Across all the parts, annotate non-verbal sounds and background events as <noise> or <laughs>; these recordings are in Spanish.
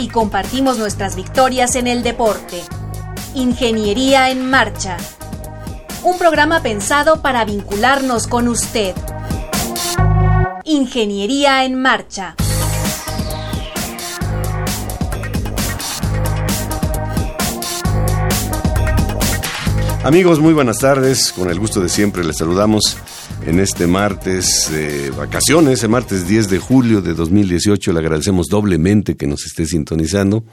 Y compartimos nuestras victorias en el deporte. Ingeniería en Marcha. Un programa pensado para vincularnos con usted. Ingeniería en Marcha. Amigos, muy buenas tardes. Con el gusto de siempre les saludamos en este martes de vacaciones, el martes 10 de julio de 2018. Le agradecemos doblemente que nos esté sintonizando.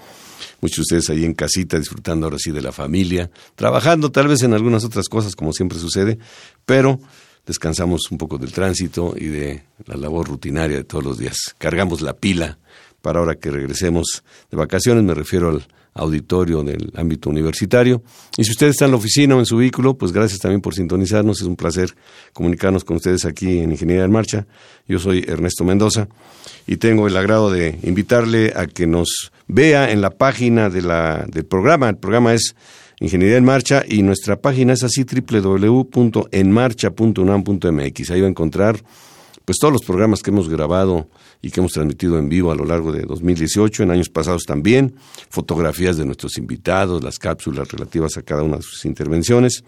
Muchos de ustedes ahí en casita disfrutando ahora sí de la familia, trabajando tal vez en algunas otras cosas como siempre sucede, pero descansamos un poco del tránsito y de la labor rutinaria de todos los días. Cargamos la pila para ahora que regresemos de vacaciones, me refiero al auditorio del ámbito universitario. Y si usted está en la oficina o en su vehículo, pues gracias también por sintonizarnos. Es un placer comunicarnos con ustedes aquí en Ingeniería en Marcha. Yo soy Ernesto Mendoza y tengo el agrado de invitarle a que nos vea en la página de la, del programa. El programa es Ingeniería en Marcha y nuestra página es así www.enmarcha.unam.mx. Ahí va a encontrar pues todos los programas que hemos grabado y que hemos transmitido en vivo a lo largo de 2018, en años pasados también, fotografías de nuestros invitados, las cápsulas relativas a cada una de sus intervenciones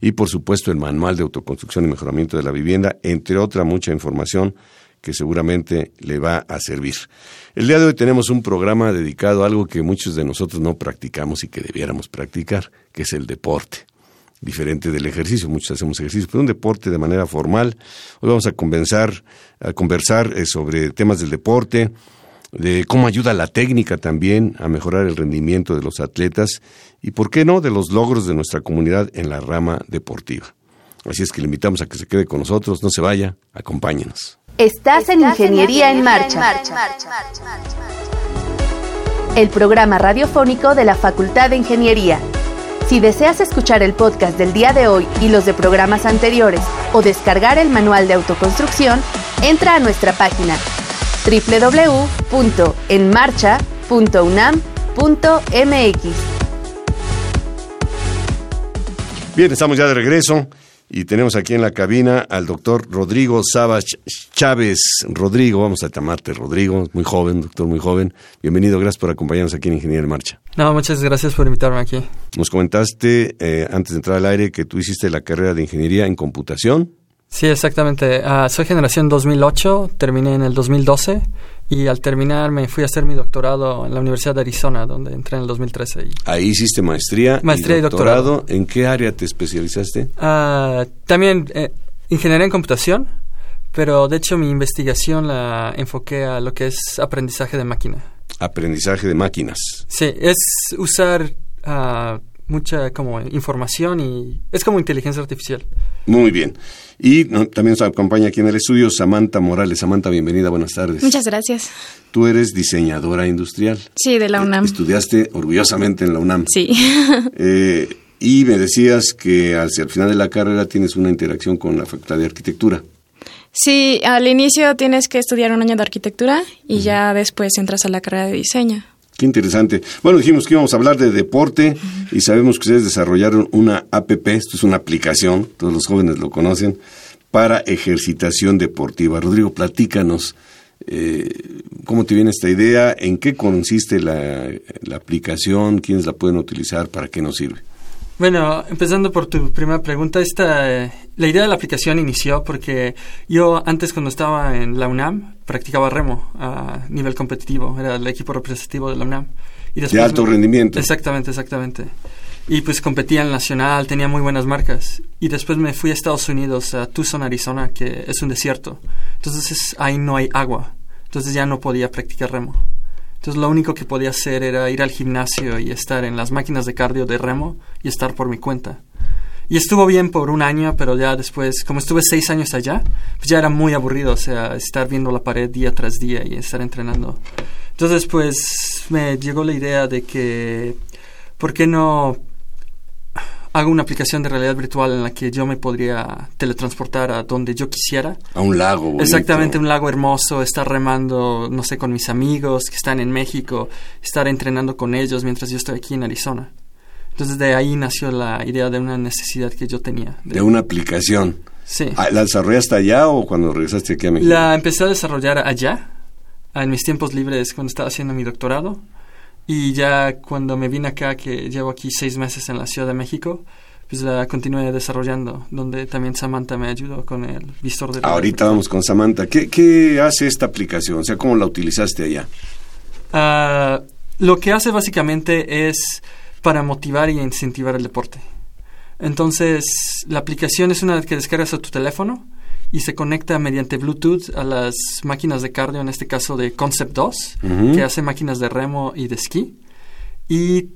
y por supuesto el manual de autoconstrucción y mejoramiento de la vivienda, entre otra mucha información que seguramente le va a servir. El día de hoy tenemos un programa dedicado a algo que muchos de nosotros no practicamos y que debiéramos practicar, que es el deporte diferente del ejercicio. Muchos hacemos ejercicio, pero un deporte de manera formal. Hoy vamos a conversar, a conversar eh, sobre temas del deporte, de cómo ayuda la técnica también a mejorar el rendimiento de los atletas y, por qué no, de los logros de nuestra comunidad en la rama deportiva. Así es que le invitamos a que se quede con nosotros, no se vaya, acompáñenos. Estás, en Ingeniería, en, marcha. El programa radiofónico de la Facultad de Ingeniería. Si deseas escuchar el podcast del día de hoy y los de programas anteriores o descargar el manual de autoconstrucción, entra a nuestra página www.enmarcha.unam.mx. Bien, estamos ya de regreso. Y tenemos aquí en la cabina al doctor Rodrigo Sabach Chávez. Rodrigo, vamos a llamarte Rodrigo, muy joven, doctor muy joven. Bienvenido, gracias por acompañarnos aquí en Ingeniería en Marcha. No, muchas gracias por invitarme aquí. Nos comentaste eh, antes de entrar al aire que tú hiciste la carrera de Ingeniería en Computación. Sí, exactamente. Ah, soy generación 2008, terminé en el 2012 y al terminar me fui a hacer mi doctorado en la Universidad de Arizona, donde entré en el 2013. Ahí hiciste maestría, maestría y, doctorado. ¿En qué área te especializaste? Uh, también eh, ingeniería en computación, pero de hecho mi investigación la enfoqué a lo que es aprendizaje de máquina. Aprendizaje de máquinas. Sí, es usar uh, mucha como información y es como inteligencia artificial. Muy bien. Y también nos acompaña aquí en el estudio Samantha Morales. Samantha, bienvenida, buenas tardes. Muchas gracias. Tú eres diseñadora industrial. Sí, de la UNAM. Estudiaste orgullosamente en la UNAM. Sí. <laughs> Eh, y me decías que al, al final de la carrera tienes una interacción con la Facultad de Arquitectura. Sí, al inicio tienes que estudiar un año de arquitectura y ya después entras a la carrera de diseño. Qué interesante. Bueno, dijimos que íbamos a hablar de deporte y sabemos que ustedes desarrollaron una APP, esto es una aplicación, todos los jóvenes lo conocen, para ejercitación deportiva. Rodrigo, platícanos eh, cómo te viene esta idea, en qué consiste la, la aplicación, quiénes la pueden utilizar, para qué nos sirve. Bueno, empezando por tu primera pregunta, esta, eh, la idea de la aplicación inició porque yo antes cuando estaba en la UNAM practicaba remo a nivel competitivo, era el equipo representativo de la UNAM. Y de alto rendimiento. Exactamente, exactamente. Y pues competía en nacional, tenía muy buenas marcas. Y después me fui a Estados Unidos, a Tucson, Arizona, que es un desierto. Entonces ahí no hay agua. Entonces ya no podía practicar remo. Entonces lo único que podía hacer era ir al gimnasio y estar en las máquinas de cardio de remo y estar por mi cuenta. Y estuvo bien por un año, pero ya después, como estuve seis años allá, pues ya era muy aburrido, o sea, estar viendo la pared día tras día y estar entrenando. Entonces, pues me llegó la idea de que, ¿por qué no hago una aplicación de realidad virtual en la que yo me podría teletransportar a donde yo quisiera? A un lago. bonito. Exactamente, un lago hermoso, estar remando, no sé, con mis amigos que están en México, estar entrenando con ellos mientras yo estoy aquí en Arizona. Entonces de ahí nació la idea de una necesidad que yo tenía. De una aplicación. Sí. Ah, ¿La desarrollaste allá o cuando regresaste aquí a México? La empecé a desarrollar allá, en mis tiempos libres cuando estaba haciendo mi doctorado. Y ya cuando me vine acá, que llevo aquí seis meses en la Ciudad de México, pues la continué desarrollando, donde también Samantha me ayudó con el visor de... Ahorita vamos con Samantha. ¿Qué, ¿Qué hace esta aplicación? O sea, ¿cómo la utilizaste allá? Ah, lo que hace básicamente es para motivar y incentivar el deporte. Entonces, la aplicación es una que descargas a tu teléfono y se conecta mediante Bluetooth a las máquinas de cardio, en este caso de Concept 2, Ujú. que hace máquinas de remo y de esquí. Y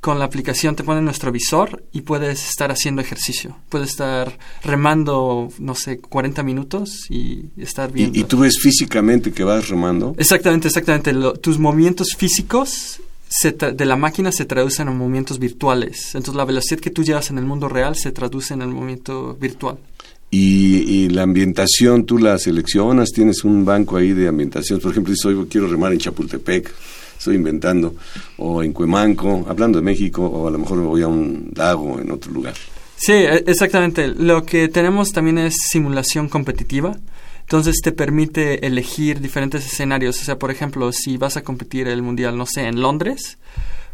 con la aplicación te pone nuestro visor y puedes estar haciendo ejercicio. Puedes estar remando, no sé, 40 minutos y estar viendo. ¿Y, y tú ves físicamente que vas remando? Exactamente, exactamente. Lo- tus movimientos físicos se de la máquina se traducen en movimientos virtuales. Entonces la velocidad que tú llevas en el mundo real se traduce en el movimiento virtual. Y, y la ambientación, tú la seleccionas, tienes un banco ahí de ambientación. Por ejemplo, si hoy quiero remar en Chapultepec, estoy inventando, o en Cuemanco, hablando de México, o a lo mejor me voy a un lago en otro lugar. Sí, e- exactamente. Lo que tenemos también es simulación competitiva. Entonces te permite elegir diferentes escenarios. O sea, por ejemplo, si vas a competir el mundial, no sé, en Londres,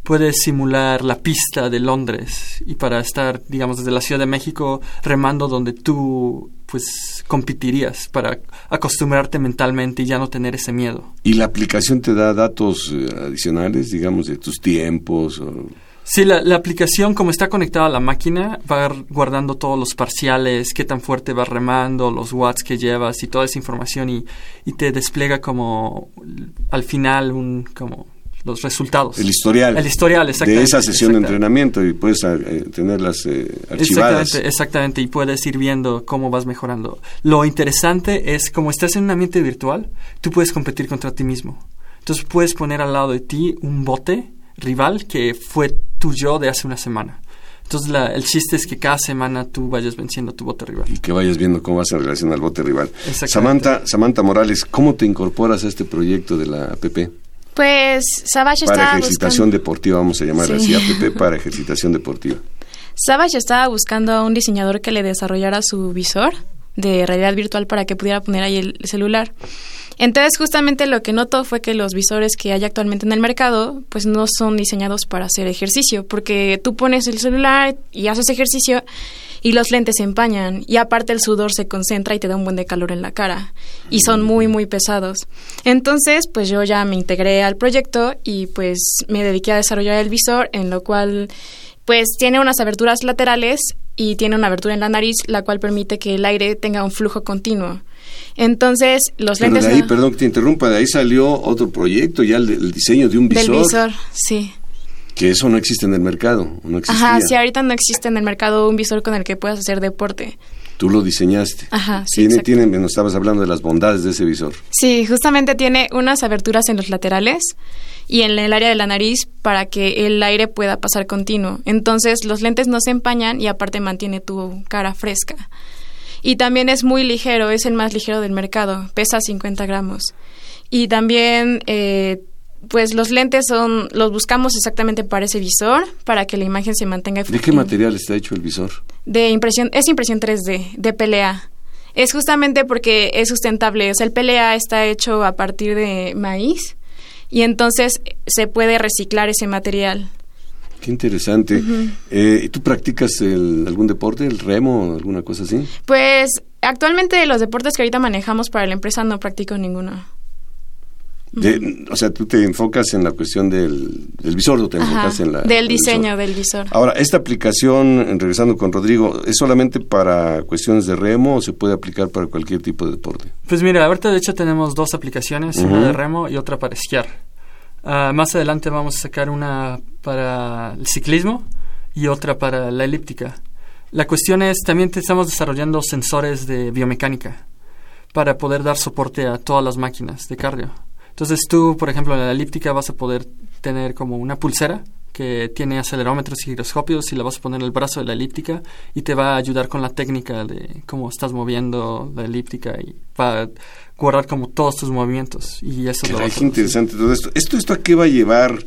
puedes simular la pista de Londres y para estar, digamos, desde la Ciudad de México remando donde tú, pues, competirías para acostumbrarte mentalmente y ya no tener ese miedo. ¿Y la aplicación te da datos eh, adicionales, digamos, de tus tiempos? o- Sí, la, la aplicación como está conectada a la máquina va guardando todos los parciales, qué tan fuerte vas remando, los watts que llevas y toda esa información y, y te despliega como al final un como los resultados. El historial. El historial, De exactamente. esa sesión de entrenamiento y puedes eh, tenerlas eh, archivadas. Exactamente, exactamente, y puedes ir viendo cómo vas mejorando. Lo interesante es, como estás en un ambiente virtual, tú puedes competir contra ti mismo. Entonces puedes poner al lado de ti un bote rival que fue tu yo de hace una semana. Entonces la- el chiste es que cada semana tú vayas venciendo a tu bote rival. y que vayas viendo cómo vas en relación al bote rival. Samantha, Samantha Morales, ¿cómo te incorporas a este proyecto de la APP? Pues Savage Para estaba ejercitación buscando... deportiva, vamos a llamar Sí. así, <laughs> APP para ejercitación deportiva. Savage estaba buscando a un diseñador que le desarrollara su visor de realidad virtual para que pudiera poner ahí el celular. Entonces, justamente lo que notó fue que los visores que hay actualmente en el mercado, pues no son diseñados para hacer ejercicio, porque tú pones el celular y haces ejercicio y los lentes se empañan y aparte el sudor se concentra y te da un buen de calor en la cara y son muy muy pesados. Entonces, pues yo ya me integré al proyecto y pues me dediqué a desarrollar el visor en lo cual pues tiene unas aberturas laterales y tiene una abertura en la nariz la cual permite que el aire tenga un flujo continuo. Entonces, los Pero lentes de ahí, no- perdón que te interrumpa, de ahí salió otro proyecto, ya el, el diseño de un visor, del visor, sí. Que eso no existe en el mercado, no existía. Ajá, sí, ahorita no existe en el mercado un visor con el que puedas hacer deporte. Tú lo diseñaste. Ajá, sí, Tiene, tiene, nos estabas hablando de las bondades de ese visor. Sí, justamente tiene unas aberturas en los laterales y en el área de la nariz para que el aire pueda pasar continuo. Entonces los lentes no se empañan y aparte mantiene tu cara fresca. Y también es muy ligero, es el más ligero del mercado, pesa 50 gramos. Y también, eh, pues los lentes son, los buscamos exactamente para ese visor, para que la imagen se mantenga. ¿De qué material está hecho el visor? de impresión, es impresión 3D, de PLA. Es justamente porque es sustentable, o sea, el PLA está hecho a partir de maíz y entonces se puede reciclar ese material. Qué interesante. Eh, ¿y ¿Tú practicas el- algún deporte, el remo o alguna cosa así? Pues actualmente los deportes que ahorita manejamos para la empresa no practico ninguno. De- o sea, tú te enfocas en la cuestión del, del visor o te Ajá, enfocas en la... del el diseño visor. del visor. Ahora, ¿esta aplicación, regresando con Rodrigo, es solamente para cuestiones de remo o se puede aplicar para cualquier tipo de deporte? Pues mira, ahorita de hecho tenemos dos aplicaciones, una de remo y otra para esquiar. Ah, más adelante vamos a sacar una para el ciclismo y otra para la elíptica. La cuestión es, también te estamos desarrollando sensores de biomecánica para poder dar soporte a todas las máquinas de cardio. Entonces tú, por ejemplo, en la elíptica vas a poder tener como una pulsera que tiene acelerómetros y giroscopios y la vas a poner en el brazo de la elíptica y te va a ayudar con la técnica de cómo estás moviendo la elíptica y va a guardar como todos tus movimientos. Y eso es interesante todo esto. ¿Esto, esto a qué va a llevar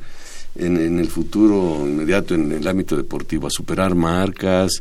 en, en el futuro inmediato en el ámbito deportivo? ¿A superar marcas?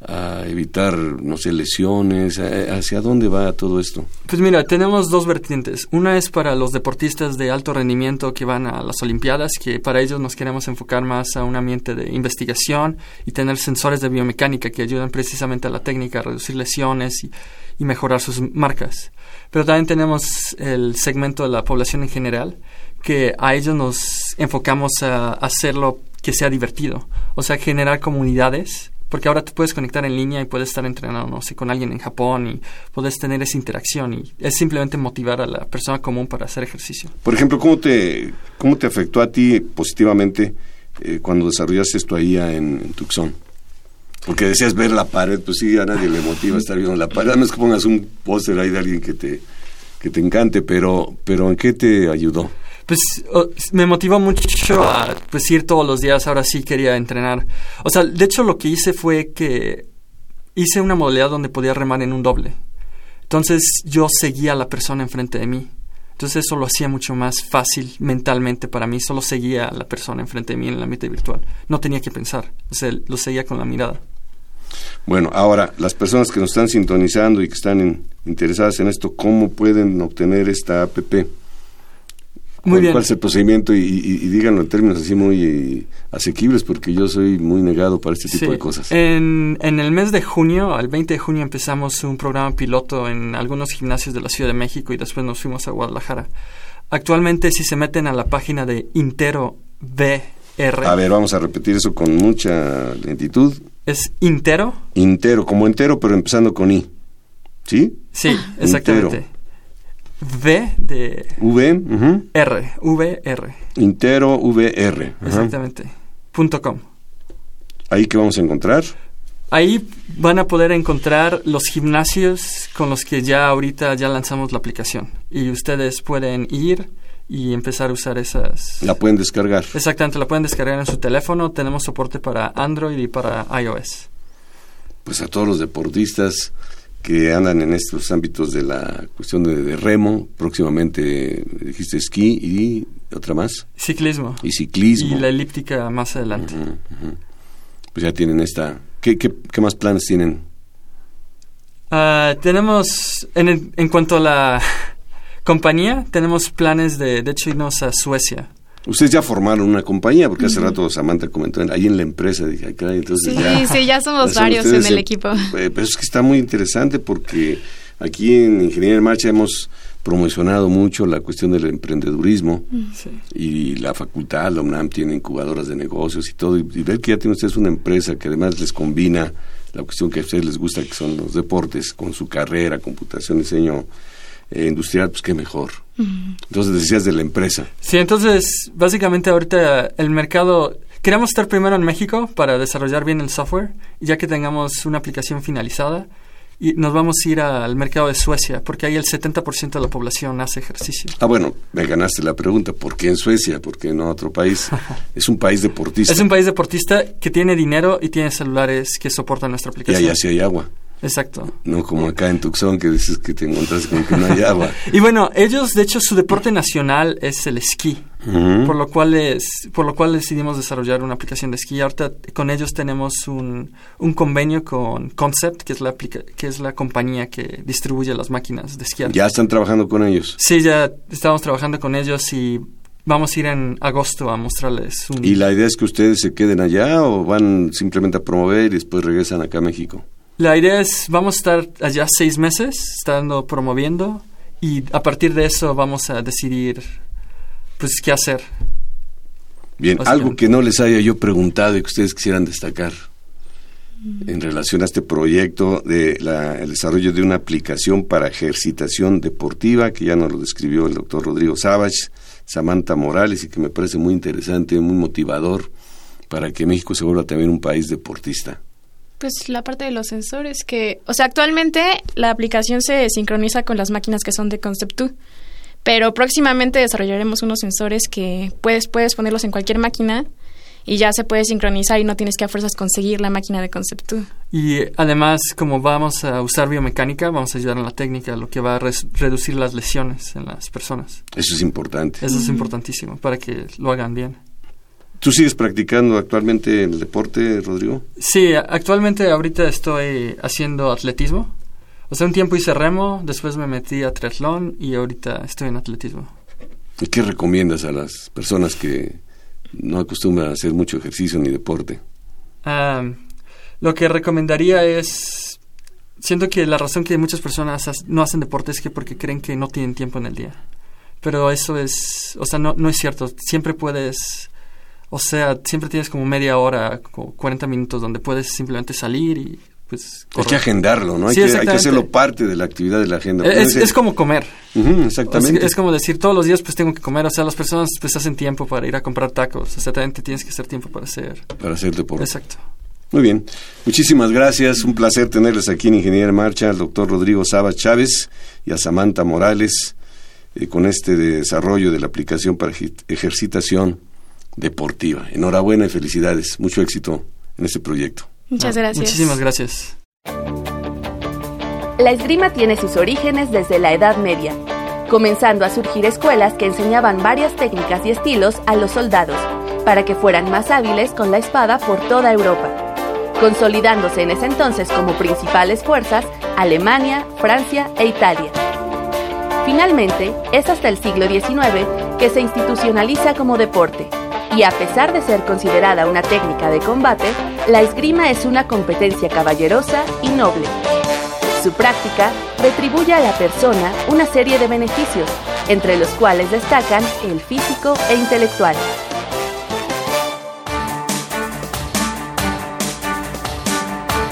A evitar, no sé, lesiones? ¿Hacia dónde va todo esto? Pues mira, tenemos dos vertientes. Una es para los deportistas de alto rendimiento que van a las Olimpiadas, que para ellos nos queremos enfocar más a un ambiente de investigación y tener sensores de biomecánica que ayudan precisamente a la técnica a reducir lesiones y, y mejorar sus marcas. Pero también tenemos el segmento de la población en general, que a ellos nos enfocamos a hacerlo que sea divertido, o sea, generar comunidades porque ahora te puedes conectar en línea y puedes estar entrenando, no sé, con alguien en Japón y puedes tener esa interacción y es simplemente motivar a la persona común para hacer ejercicio. Por ejemplo, ¿cómo te, cómo te afectó a ti positivamente eh, cuando desarrollaste esto ahí en, Tucson? Porque decías ver la pared, pues sí, a nadie le motiva estar viendo la pared, además que pongas un póster ahí de alguien que te, que te encante, pero, pero ¿en qué te ayudó? Pues me motivó mucho a pues, ir todos los días, ahora sí quería entrenar. O sea, de hecho lo que hice fue que hice una modalidad donde podía remar en un doble. Entonces yo seguía a la persona enfrente de mí. Entonces eso lo hacía mucho más fácil mentalmente para mí. Solo seguía a la persona enfrente de mí en el ambiente virtual. No tenía que pensar. O sea, lo seguía con la mirada. Bueno, ahora, las personas que nos están sintonizando y que están interesadas en esto, ¿cómo pueden obtener esta APP? Muy bien. ¿Cuál es el procedimiento? Y, díganlo en términos así muy eh, asequibles, porque yo soy muy negado para este tipo de cosas. En, en el mes de junio, al 20 de junio, empezamos un programa piloto en algunos gimnasios de la Ciudad de México y después nos fuimos a Guadalajara. Actualmente, si se meten a la página de Intero BR. A ver, vamos a repetir eso con mucha lentitud. ¿Es Intero? Intero, como entero, pero empezando con I. ¿Sí? Sí, exactamente. V de... V. R. VR. Intero VR. Exactamente. Punto com. ¿Ahí qué vamos a encontrar? Ahí van a poder encontrar los gimnasios con los que ya ahorita ya lanzamos la aplicación. Y ustedes pueden ir y empezar a usar esas... La pueden descargar. Exactamente, la pueden descargar en su teléfono. Tenemos soporte para Android y para iOS. Pues a todos los deportistas que andan en estos ámbitos de la cuestión de, remo, próximamente dijiste esquí y otra más. Ciclismo. Y ciclismo. Y la elíptica más adelante. Pues ya tienen esta... ¿Qué, qué, qué más planes tienen? Ah, tenemos, en, en cuanto a la <laughs> compañía, tenemos planes de, de hecho, irnos a Suecia. Ustedes ya formaron una compañía, porque hace rato Samantha comentó, ahí en la empresa, dije, entonces sí, ya... Sí, ya somos varios en el equipo. Eh, pero es que está muy interesante porque aquí en Ingeniería en Marcha hemos promocionado mucho la cuestión del emprendedurismo y la facultad, la UNAM tiene incubadoras de negocios y todo, y, ver que ya tienen ustedes una empresa que además les combina la cuestión que a ustedes les gusta, que son los deportes, con su carrera, computación, diseño eh, industrial, pues qué mejor. Entonces decías de la empresa. Sí, entonces básicamente ahorita el mercado... Queremos estar primero en México para desarrollar bien el software, y ya que tengamos una aplicación finalizada, y nos vamos a ir al mercado de Suecia, porque ahí el 70% de la población hace ejercicio. Ah, bueno, me ganaste la pregunta, ¿por qué en Suecia? ¿Por qué no otro país? <laughs> es un país deportista. Es un país deportista que tiene dinero y tiene celulares que soportan nuestra aplicación. Y allá sí hay agua. Exacto. No como acá en Tucson que dices que te encuentras con que no hay agua. <laughs> y bueno, ellos de hecho su deporte nacional es el esquí, por lo cual es, por lo cual decidimos desarrollar una aplicación de esquí. Ahorita con ellos tenemos un, un convenio con Concept, que es la que es la compañía que distribuye las máquinas de esquí. Ya están trabajando con ellos. Sí, ya estamos trabajando con ellos y vamos a ir en agosto a mostrarles un... ¿Y la idea es que ustedes se queden allá o van simplemente a promover y después regresan acá a México? La idea es, vamos a estar allá seis meses, estando promoviendo, y a partir de eso vamos a decidir, pues, qué hacer. Bien, algo que no les haya yo preguntado y que ustedes quisieran destacar en relación a este proyecto de el desarrollo de una aplicación para ejercitación deportiva, que ya nos lo describió el doctor Rodrigo Savage, Samantha Morales, y que me parece muy interesante, muy motivador para que México se vuelva también un país deportista. Pues la parte de los sensores que, o sea, actualmente la aplicación se sincroniza con las máquinas que son de Concept2, Pero próximamente desarrollaremos unos sensores que puedes, puedes ponerlos en cualquier máquina y ya se puede sincronizar y no tienes que a fuerzas conseguir la máquina de concepto. Y además, como vamos a usar biomecánica, vamos a ayudar en la técnica, lo que va a reducir las lesiones en las personas. Eso es importante. Eso es importantísimo para que lo hagan bien. ¿Tú sigues practicando actualmente el deporte, Rodrigo? Sí, actualmente ahorita estoy haciendo atletismo. O sea, un tiempo hice remo, después me metí a triatlón y ahorita estoy en atletismo. ¿Y qué recomiendas a las personas que no acostumbra a hacer mucho ejercicio ni deporte? lo que recomendaría es, siento que la razón que muchas personas no hacen deporte es que porque creen que no tienen tiempo en el día. Pero eso es, o sea, no, no es cierto. Siempre puedes, o sea, siempre tienes como media hora, como 40 minutos donde puedes simplemente salir y pues... Hay que agendarlo, ¿no? Hay, que, hay, que, hacerlo parte de la actividad de la agenda. Es, como comer. exactamente. es como decir, todos los días pues tengo que comer. O sea, las personas pues hacen tiempo para ir a comprar tacos. Exactamente, tienes que hacer tiempo para hacer... Para hacer deporte. Exacto. Muy bien. Muchísimas gracias. Un placer tenerles aquí en Ingeniería en Marcha, al doctor Rodrigo Saba Chávez y a Samantha Morales eh, con este desarrollo de la aplicación para ejercitación deportiva. Enhorabuena y felicidades. Mucho éxito en este proyecto. Muchas ah, gracias. Muchísimas gracias. La esgrima tiene sus orígenes desde la Edad Media, comenzando a surgir escuelas que enseñaban varias técnicas y estilos a los soldados para que fueran más hábiles con la espada por toda Europa, consolidándose en ese entonces como principales fuerzas Alemania, Francia e Italia. Finalmente, es hasta el siglo XIX que se institucionaliza como deporte, y a pesar de ser considerada una técnica de combate, la esgrima es una competencia caballerosa y noble. Su práctica retribuye a la persona una serie de beneficios, entre los cuales destacan el físico e intelectual.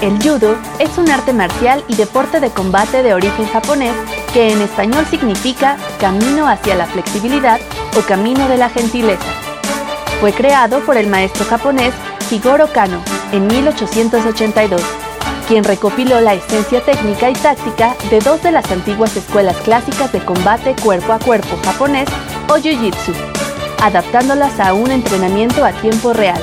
El judo es un arte marcial y deporte de combate de origen japonés que en español significa camino hacia la flexibilidad o camino de la gentileza. Fue creado por el maestro japonés Higoro Kano en 1882, quien recopiló la esencia técnica y táctica de dos de las antiguas escuelas clásicas de combate cuerpo a cuerpo japonés o Jiu-Jitsu, adaptándolas a un entrenamiento a tiempo real.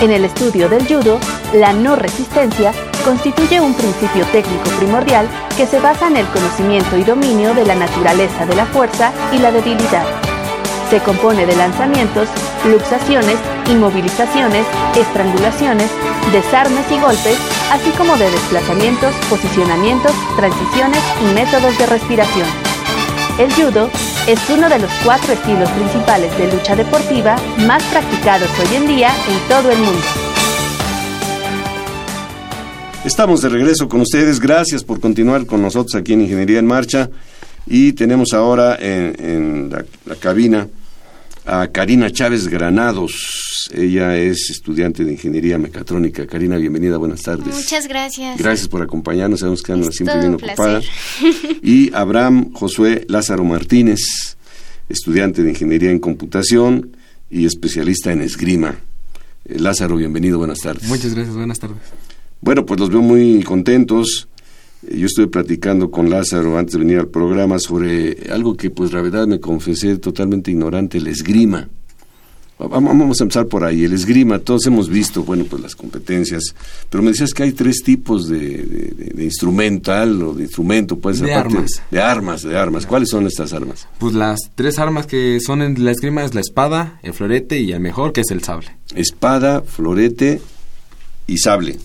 En el estudio del judo, la no resistencia constituye un principio técnico primordial que se basa en el conocimiento y dominio de la naturaleza de la fuerza y la debilidad. Se compone de lanzamientos, luxaciones, inmovilizaciones, estrangulaciones, desarmes y golpes, así como de desplazamientos, posicionamientos, transiciones y métodos de respiración. El judo es uno de los cuatro estilos principales de lucha deportiva más practicados hoy en día en todo el mundo. Estamos de regreso con ustedes. Gracias por continuar con nosotros aquí en Ingeniería en Marcha. Y tenemos ahora en, la cabina a Karina Chávez Granados. Ella es estudiante de Ingeniería Mecatrónica. Karina, bienvenida, buenas tardes. Muchas gracias. Gracias por acompañarnos, sabemos que andas siempre bien ocupada. <laughs> Y Abraham Josué Lázaro Martínez, estudiante de Ingeniería en Computación y especialista en esgrima. Eh, Lázaro, bienvenido, buenas tardes. Muchas gracias, buenas tardes. Bueno, pues los veo muy contentos yo estuve platicando con Lázaro antes de venir al programa sobre algo que pues la verdad me confesé totalmente ignorante, el esgrima. Vamos a empezar por ahí, el esgrima, todos hemos visto, bueno, pues las competencias, pero me decías que hay tres tipos de, instrumental o de instrumento, pues de armas. De, armas, de armas. ¿Cuáles son estas armas? Pues las tres armas que son en la esgrima es la espada, el florete y el mejor, que es el sable. Espada, florete y sable.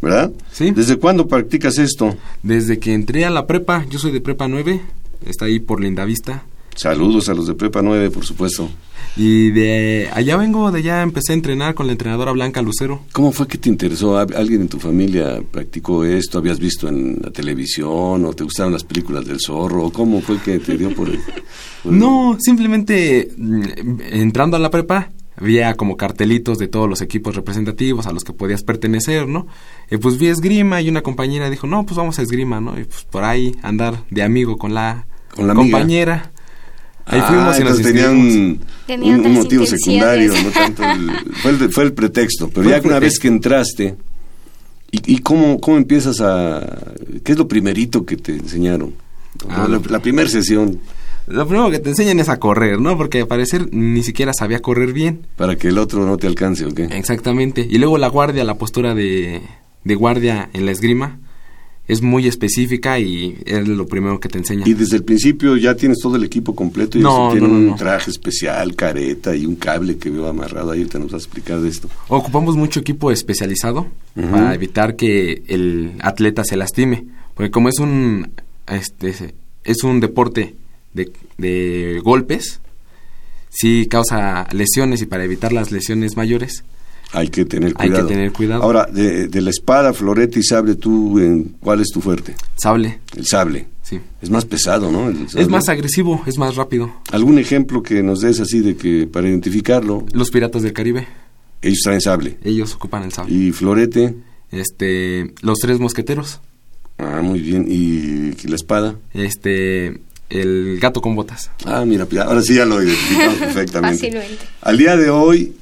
¿Verdad? Sí. ¿Desde cuándo practicas esto? Desde que entré a la prepa, yo soy de prepa 9, está ahí por Lindavista. Saludos a los de prepa 9, por supuesto. Y de allá vengo, de allá empecé a entrenar con la entrenadora Blanca Lucero. ¿Cómo fue que te interesó? ¿Alguien en tu familia practicó esto? ¿Habías visto en la televisión o te gustaron las películas del zorro? ¿Cómo fue que te dio por <laughs> No, simplemente mm, entrando a la prepa había como cartelitos de todos los equipos representativos a los que podías pertenecer, ¿no? Y pues vi esgrima y una compañera dijo, no, pues vamos a esgrima, ¿no? Y pues por ahí andar de amigo con la, ¿Con la compañera. Ahí fuimos y nos tenía un, un, motivo secundario, no tanto fue, el, fue el pretexto, pero ya una vez que entraste, ¿y, y cómo, cómo empiezas a...? ¿Qué es lo primerito que te enseñaron? Ah, la, la primera sesión. Lo primero que te enseñan es a correr, ¿no? Porque al parecer ni siquiera sabía correr bien. Para que el otro no te alcance, ¿o qué? Exactamente. Y luego la guardia, la postura de, de guardia en la esgrima es muy específica y es lo primero que te enseña. Y desde el principio ya tienes todo el equipo completo y No, tiene no, no, un traje especial, careta y un cable que veo amarrado ahí, te nos vas a explicar de esto. Ocupamos mucho equipo especializado para evitar que el atleta se lastime, porque como es un este es un deporte de, de golpes, sí causa lesiones y para evitar las lesiones mayores Hay que tener Hay que cuidado. tener cuidado. Ahora, de, de la espada, florete y sable, ¿tú en cuál es tu fuerte? sable, El sable. sí. Es más pesado, ¿no? Es más agresivo, es más rápido. ¿Algún ejemplo que nos des así de que para identificarlo, Los piratas del Caribe, ellos traen sable? ellos ocupan el sable. Y florete, Este, los tres mosqueteros, ah, muy bien. ¿Y la espada? este, el gato con botas. Ah, mira, ahora sí ya lo identificamos <laughs> perfectamente. Fácilmente. Al día de hoy,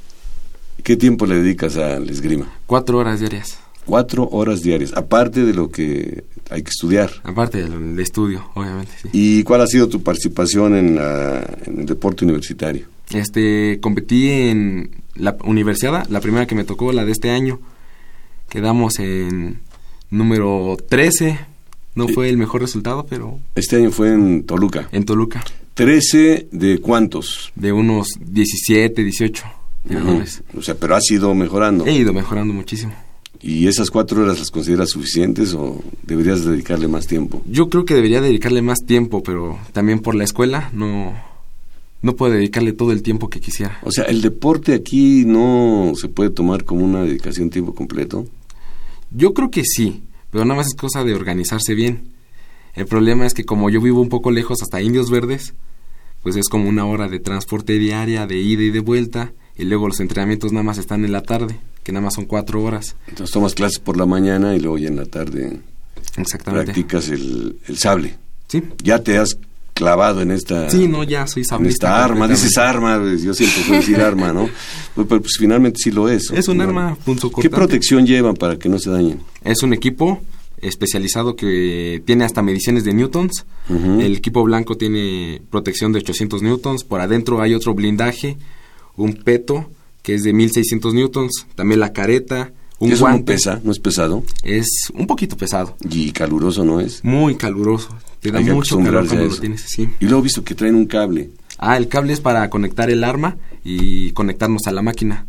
¿qué tiempo le dedicas al esgrima? Cuatro horas diarias, Cuatro horas diarias, aparte de lo que hay que estudiar. aparte del, del estudio, obviamente, sí. ¿Y cuál ha sido tu participación en, la- en el deporte universitario? Este, competí en la universidad, la primera que me tocó, la de este año. Quedamos en número 13. No fue el mejor resultado, pero Este año fue en Toluca. en Toluca. ¿13 de cuántos? De unos 17, 18 ganadores. O sea, pero has ido mejorando. He ido mejorando muchísimo. ¿Y esas cuatro horas las consideras suficientes o deberías dedicarle más tiempo? Yo creo que debería dedicarle más tiempo, pero también por la escuela no, no puedo dedicarle todo el tiempo que quisiera. O sea, el deporte aquí no se puede tomar como una dedicación tiempo completo. Yo creo que sí, pero nada más es cosa de organizarse bien. El problema es que como yo vivo un poco lejos hasta Indios Verdes, pues es como una hora de transporte diaria, de ida y de vuelta, y luego los entrenamientos nada más están en la tarde, que nada más son cuatro horas. Entonces tomas clases por la mañana y luego ya en la tarde Exactamente. practicas el, el sable. Sí. Ya te has clavado en esta... Sí, no, ya soy en esta arma, dices arma, pues, yo siempre puedo decir arma, ¿no? <laughs> Pues, pues, pues, finalmente sí lo es. Es un Bueno. arma punzo ¿Qué protección llevan para que no se dañen? Es un equipo especializado que tiene hasta mediciones de newtons. El equipo blanco tiene protección de 800 newtons. Por adentro hay otro blindaje, un peto que es de 1600 newtons. También la careta, un Eso no guante. pesa, no es pesado Es un poquito pesado, y caluroso no es. muy caluroso. Te da Hay que mucho calor acostumbrarse a cuando lo eso. tienes así. Y luego he visto que traen un cable. Ah, el cable es para conectar el arma y conectarnos a la máquina.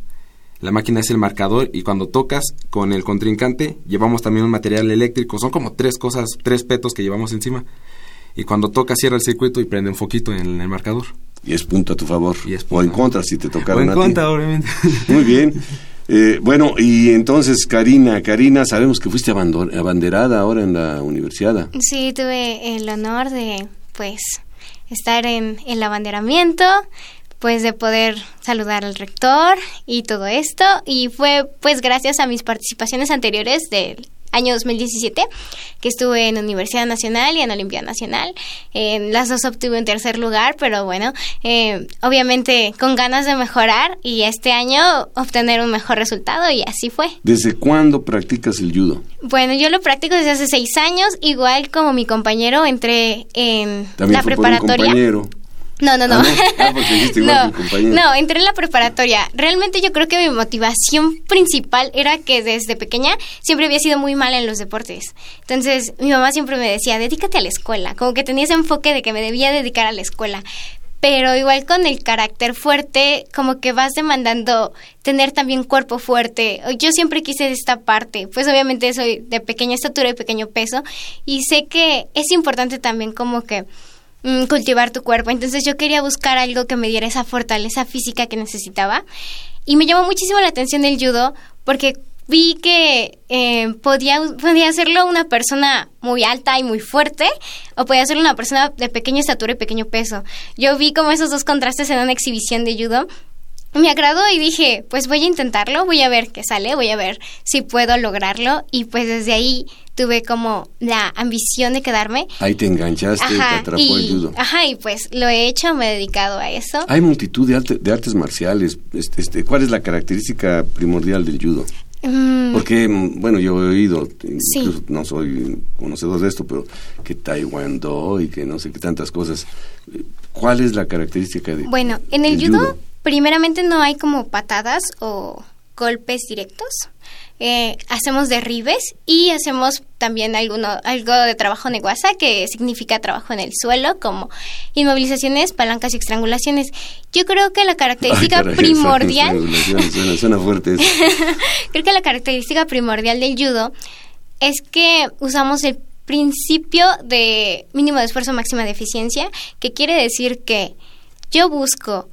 La máquina es el marcador y cuando tocas con el contrincante llevamos también un material eléctrico. Son como tres cosas, tres petos que llevamos encima. Y cuando tocas cierra el circuito y prende un foquito en el marcador. Y es punto a tu favor. Y es o punto. en contra si te O tocaron en a ti. contra, obviamente. Muy bien. <laughs> Eh, bueno, y entonces, Karina, Karina, sabemos que fuiste abanderada ahora en la universidad. Sí, tuve el honor de, pues, estar en el abanderamiento, pues, de poder saludar al rector y todo esto. Y fue, pues, gracias a mis participaciones anteriores del año 2017, que estuve en Universidad Nacional y en Olimpia Nacional. En las dos obtuve un tercer lugar, pero bueno, eh, obviamente con ganas de mejorar y este año obtener un mejor resultado y así fue. ¿Desde cuándo practicas el judo? Bueno, yo lo practico desde hace seis años, igual como mi compañero entré en También la fue por un preparatoria. compañero. No, no, no. Ah, no. Ah, <laughs> no, no, entré en la preparatoria. Realmente yo creo que mi motivación principal era que desde pequeña siempre había sido muy mala en los deportes. Entonces, mi mamá siempre me decía, dedícate a la escuela. Como que tenía ese enfoque de que me debía dedicar a la escuela. Pero igual con el carácter fuerte, como que vas demandando tener también cuerpo fuerte. Yo siempre quise esta parte, pues obviamente soy de pequeña estatura y pequeño peso, y sé que es importante también como que cultivar tu cuerpo. Entonces yo quería buscar algo que me diera esa fortaleza física que necesitaba. Y me llamó muchísimo la atención el judo porque vi que eh, podía, podía hacerlo una persona muy alta y muy fuerte o podía hacerlo una persona de pequeña estatura y pequeño peso. Yo vi como esos dos contrastes en una exhibición de judo. Me agradó y dije, pues voy a intentarlo, voy a ver qué sale, voy a ver si puedo lograrlo y pues desde ahí tuve como la ambición de quedarme. Ahí te enganchaste, te atrapó y, el judo. ajá, y pues lo he hecho, me he dedicado a eso. Hay multitud de, arte- de artes marciales. Este, este, ¿Cuál es la característica primordial del judo? Mm, Porque, mm, bueno, yo he oído, Sí. incluso no soy conocedor de esto, pero que taekwondo y que no sé qué tantas cosas. ¿Cuál es la característica de Bueno, en el judo, primeramente no hay como patadas o golpes directos. Eh, hacemos derribes y hacemos también alguno, algo de trabajo neguasa, que significa trabajo en el suelo, como inmovilizaciones, palancas y estrangulaciones. Yo creo que la Ay, característica caray, <laughs> primordial Suena, suena- suena fuerte eso. <laughs> Creo que la característica primordial del judo es que usamos el principio de mínimo de esfuerzo máxima de eficiencia, que quiere decir que yo busco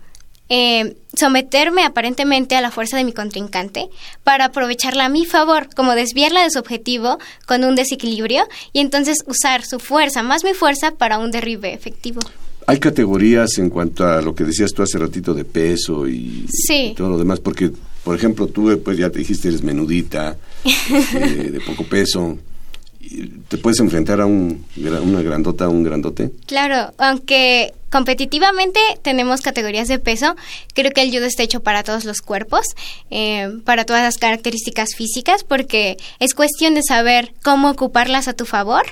eh, someterme aparentemente a la fuerza de mi contrincante para aprovecharla a mi favor, como desviarla de su objetivo con un desequilibrio y entonces usar su fuerza más mi fuerza para un derribe efectivo. Hay categorías en cuanto a lo que decías tú hace ratito de peso y, Sí. y todo lo demás, porque, por ejemplo, tú eh, pues ya te dijiste eres menudita, <laughs> este, de poco peso, ¿te puedes enfrentar a un, una grandota, a un grandote? Claro, aunque competitivamente tenemos categorías de peso, creo que el judo está hecho para todos los cuerpos, eh, para todas las características físicas, porque es cuestión de saber cómo ocuparlas a tu favor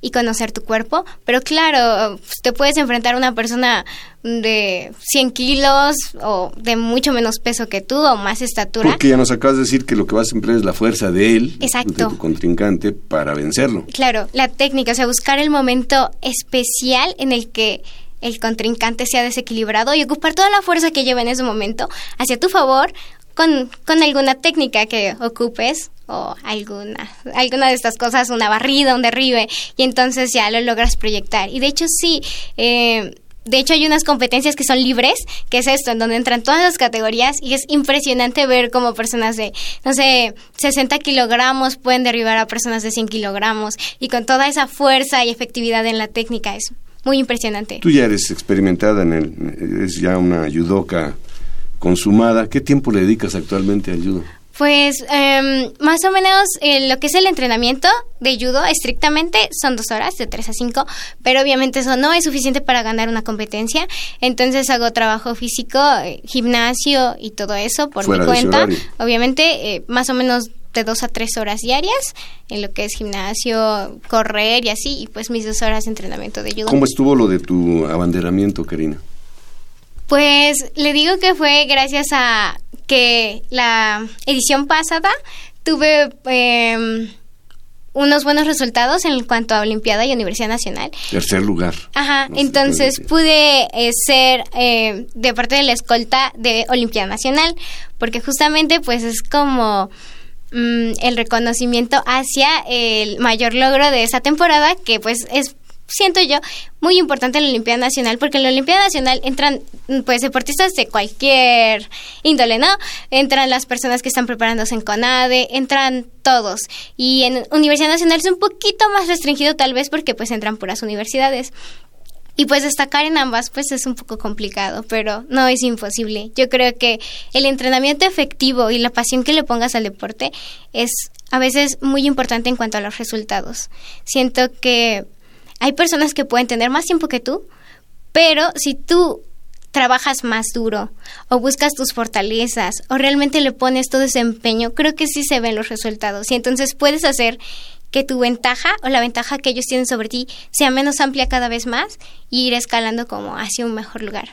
y conocer tu cuerpo. Pero claro, te puedes enfrentar a una persona de 100 kilos o de mucho menos peso que tú o más estatura. Porque ya nos acabas de decir que lo que vas a emplear es la fuerza de él, Exacto. de tu contrincante, para vencerlo. Claro, la técnica, o sea, buscar el momento especial en el que el contrincante sea desequilibrado y ocupar toda la fuerza que lleva en ese momento hacia tu favor con, con alguna técnica que ocupes o alguna, alguna de estas cosas, una barrida, un derribe, y entonces ya lo logras proyectar. Y de hecho sí, eh, de hecho hay unas competencias que son libres, que es esto, en donde entran todas las categorías y es impresionante ver cómo personas de, no sé, 60 kilogramos pueden derribar a personas de 100 kilogramos y con toda esa fuerza y efectividad en la técnica es muy impresionante. Tú ya eres experimentada en el, eres ya una judoka consumada. ¿Qué tiempo le dedicas actualmente al judo? Pues em, más o menos eh, lo que es el entrenamiento de judo estrictamente son dos horas, de 3 a 5, pero obviamente eso no es suficiente para ganar una competencia. Entonces hago trabajo físico, eh, gimnasio y todo eso por Fuera mi cuenta. Obviamente eh, más o menos de dos a tres horas diarias en lo que es gimnasio, correr y así, y pues mis dos horas de entrenamiento de judo. ¿Cómo estuvo lo de tu abanderamiento, Karina? Pues le digo que fue gracias a que la edición pasada tuve em, unos buenos resultados en cuanto a Olimpiada y Universidad Nacional. Tercer lugar. Ajá, No entonces pude eh, ser eh, de parte de la escolta de Olimpiada Nacional, porque justamente pues es como mm, el reconocimiento hacia el mayor logro de esa temporada, que pues es siento yo muy importante en la Olimpiada Nacional porque en la Olimpiada Nacional entran mm, pues deportistas de cualquier índole, ¿no? Entran las personas que están preparándose en CONADE, entran todos. Y en Universidad Nacional es un poquito más restringido tal vez porque pues entran puras universidades. Y pues destacar en ambas pues es un poco complicado, pero no es imposible. Yo creo que el entrenamiento efectivo y la pasión que le pongas al deporte es a veces muy importante en cuanto a los resultados. Siento que hay personas que pueden tener más tiempo que tú, pero si tú trabajas más duro o buscas tus fortalezas o realmente le pones todo ese empeño, creo que sí se ven los resultados y entonces puedes hacer que tu ventaja o la ventaja que ellos tienen sobre ti sea menos amplia cada vez más y ir escalando como hacia un mejor lugar.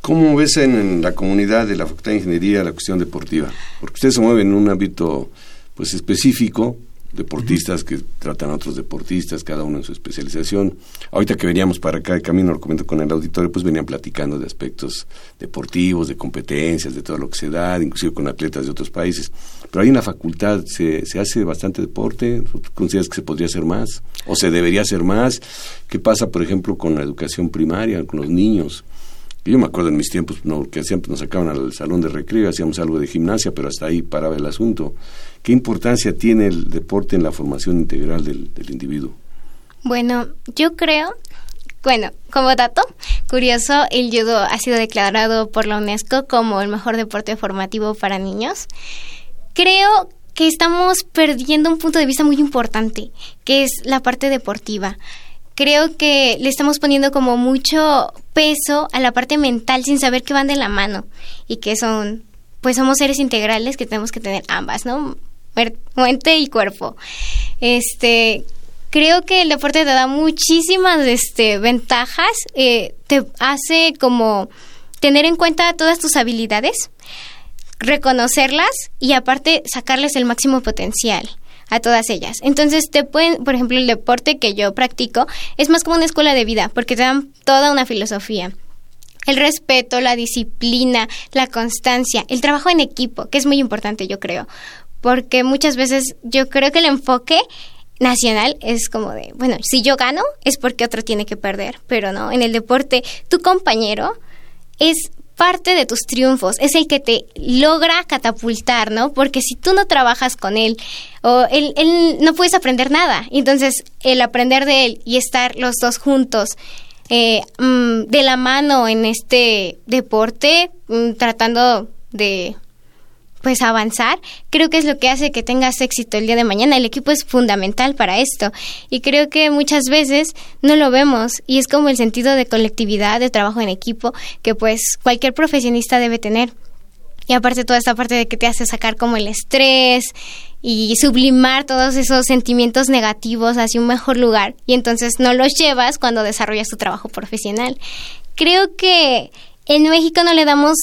¿Cómo ves en, la comunidad de la Facultad de Ingeniería la cuestión deportiva? Porque ustedes se mueven en un ámbito pues específico, deportistas que tratan a otros deportistas, cada uno en su especialización. Ahorita que veníamos para acá, de camino lo comento con el auditorio, pues venían platicando de aspectos deportivos, de competencias, de todo lo que se da, inclusive con atletas de otros países. Pero en la facultad se, se hace bastante deporte, ¿Tú ¿consideras que se podría hacer más? ¿O se debería hacer más? ¿Qué pasa, por ejemplo, con la educación primaria, con los niños? Yo me acuerdo en mis tiempos no, que siempre nos sacaban al salón de recreo, hacíamos algo de gimnasia, pero hasta ahí paraba el asunto. ¿Qué importancia tiene el deporte en la formación integral del, del individuo? Bueno, yo creo, bueno, como dato curioso, el judo ha sido declarado por la UNESCO como el mejor deporte formativo para niños. Creo que estamos perdiendo un punto de vista muy importante, que es la parte deportiva. Creo que le estamos poniendo como mucho peso a la parte mental sin saber que van de la mano y que son, pues somos seres integrales que tenemos que tener ambas, ¿no? Mente y cuerpo. Este, creo que el deporte te da muchísimas este, ventajas, eh, te hace como tener en cuenta todas tus habilidades, reconocerlas y aparte sacarles el máximo potencial a todas ellas. Entonces, te pueden, por ejemplo, el deporte que yo practico es más como una escuela de vida, porque te dan toda una filosofía. El respeto, la disciplina, la constancia, el trabajo en equipo, que es muy importante, yo creo. Porque muchas veces yo creo que el enfoque nacional es como de, bueno, si yo gano es porque otro tiene que perder, pero no, en el deporte tu compañero es parte de tus triunfos, es el que te logra catapultar, ¿no? Porque si tú no trabajas con él, o él, él no puedes aprender nada. Entonces, el aprender de él y estar los dos juntos eh, mm, de la mano en este deporte, mm, tratando de pues avanzar, creo que es lo que hace que tengas éxito el día de mañana. El equipo es fundamental para esto y creo que muchas veces no lo vemos y es como el sentido de colectividad, de trabajo en equipo que pues cualquier profesionista debe tener. Y aparte toda esta parte de que te hace sacar como el estrés y sublimar todos esos sentimientos negativos hacia un mejor lugar y entonces no los llevas cuando desarrollas tu trabajo profesional. Creo que en México no le damos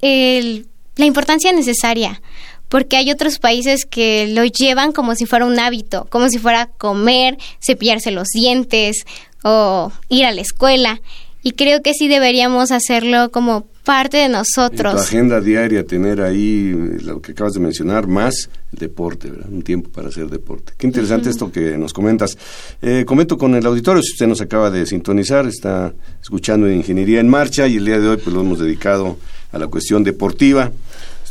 el la importancia necesaria, porque hay otros países que lo llevan como si fuera un hábito, como si fuera comer, cepillarse los dientes o ir a la escuela. Y creo que sí deberíamos hacerlo como parte de nosotros. En tu agenda diaria, tener ahí lo que acabas de mencionar, más deporte, ¿verdad? Un tiempo para hacer deporte. Qué interesante esto que nos comentas. Eh, comento con el auditorio, si usted nos acaba de sintonizar, está escuchando Ingeniería en Marcha y el día de hoy pues lo hemos dedicado a la cuestión deportiva.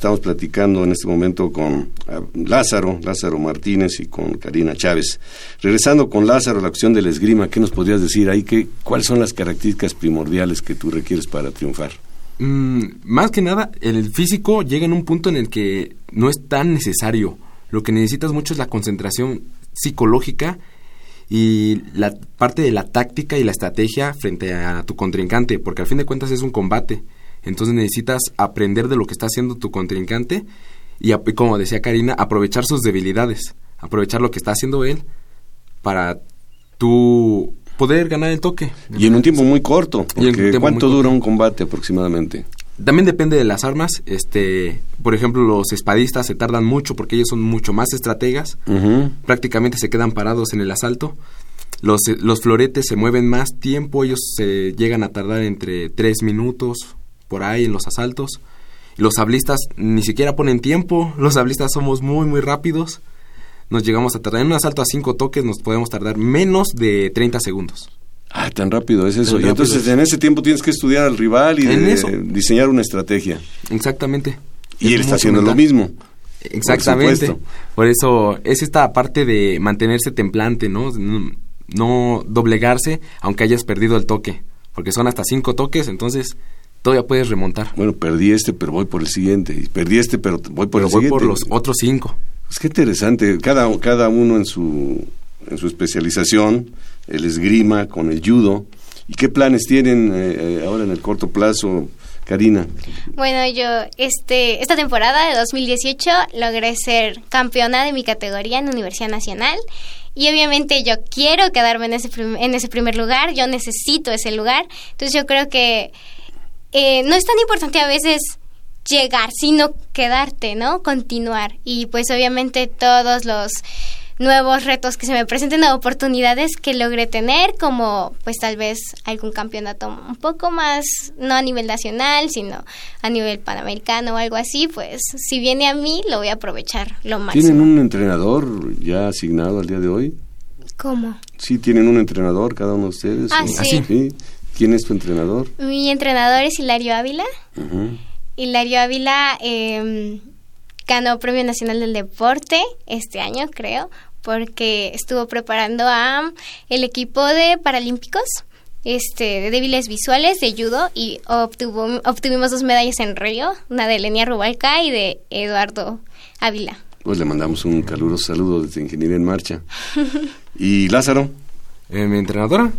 Estamos platicando en este momento con ah, Lázaro, Lázaro Martínez y con Karina Chávez. Regresando con Lázaro, la cuestión del esgrima, ¿qué nos podrías decir ahí? ¿Qué, ¿Cuáles son las características primordiales que tú requieres para triunfar? Mm, más que nada, el físico llega en un punto en el que no es tan necesario. Lo que necesitas mucho es la concentración psicológica y la parte de la táctica y la estrategia frente a tu contrincante, porque al fin de cuentas es un combate. Entonces necesitas aprender de lo que está haciendo tu contrincante y, como decía Karina, aprovechar sus debilidades, aprovechar lo que está haciendo él para tú poder ganar el toque. Y en un tiempo muy corto. ¿Cuánto dura un combate aproximadamente? También depende de las armas. Este, por ejemplo, los espadistas se tardan mucho porque ellos son mucho más estrategas. Prácticamente se quedan parados en el asalto. Los, los floretes se mueven más tiempo. Ellos se llegan a tardar entre tres minutos por ahí en los asaltos. Los sablistas ni siquiera ponen tiempo, <laughs> los sablistas somos muy, muy rápidos. Nos llegamos a tardar en un asalto a cinco toques, nos podemos tardar menos de 30 segundos. Ah, tan rápido es eso. y entonces en ese tiempo tienes que estudiar al rival y diseñar una estrategia. Exactamente. Y él está haciendo lo mismo. Exactamente. Por, eso es esta parte de mantenerse templante, ¿no? ¿no? doblegarse aunque hayas perdido el toque. Porque son hasta cinco toques, entonces todavía puedes remontar. Bueno, perdí este, pero voy por el siguiente. Y perdí este, pero voy por pero el voy por los otros cinco. Es que interesante. Cada, cada uno en su, en su especialización, el esgrima con el judo. ¿Y qué planes tienen eh, eh, ahora en el corto plazo? Karina. Bueno, yo este esta temporada de 2018 logré ser campeona de mi categoría en Universidad Nacional y obviamente yo quiero quedarme en ese en ese primer lugar, yo necesito ese lugar. Entonces yo creo que eh, no es tan importante a veces llegar, sino quedarte, ¿no? Continuar. Y pues obviamente todos los nuevos retos que se me presenten, oportunidades que logré tener, como pues tal vez algún campeonato un poco más, no a nivel nacional, sino a nivel panamericano o algo así, pues si viene a mí lo voy a aprovechar lo máximo. ¿Tienen un entrenador ya asignado al día de hoy? ¿Cómo? Sí, tienen un entrenador cada uno de ustedes. Ah, sí. ¿Sí? ¿Quién es tu entrenador? Mi entrenador es Hilario Ávila. Hilario Ávila eh, ganó Premio Nacional del Deporte este año, creo, porque estuvo preparando a el equipo de Paralímpicos este, de débiles visuales de judo y obtuvo, obtuvimos dos medallas en Río, una de Lenia Rubalca y de Eduardo Ávila. Pues le mandamos un caluroso saludo desde Ingeniería en Marcha. <laughs> ¿Y Lázaro? Eh, mi entrenadora,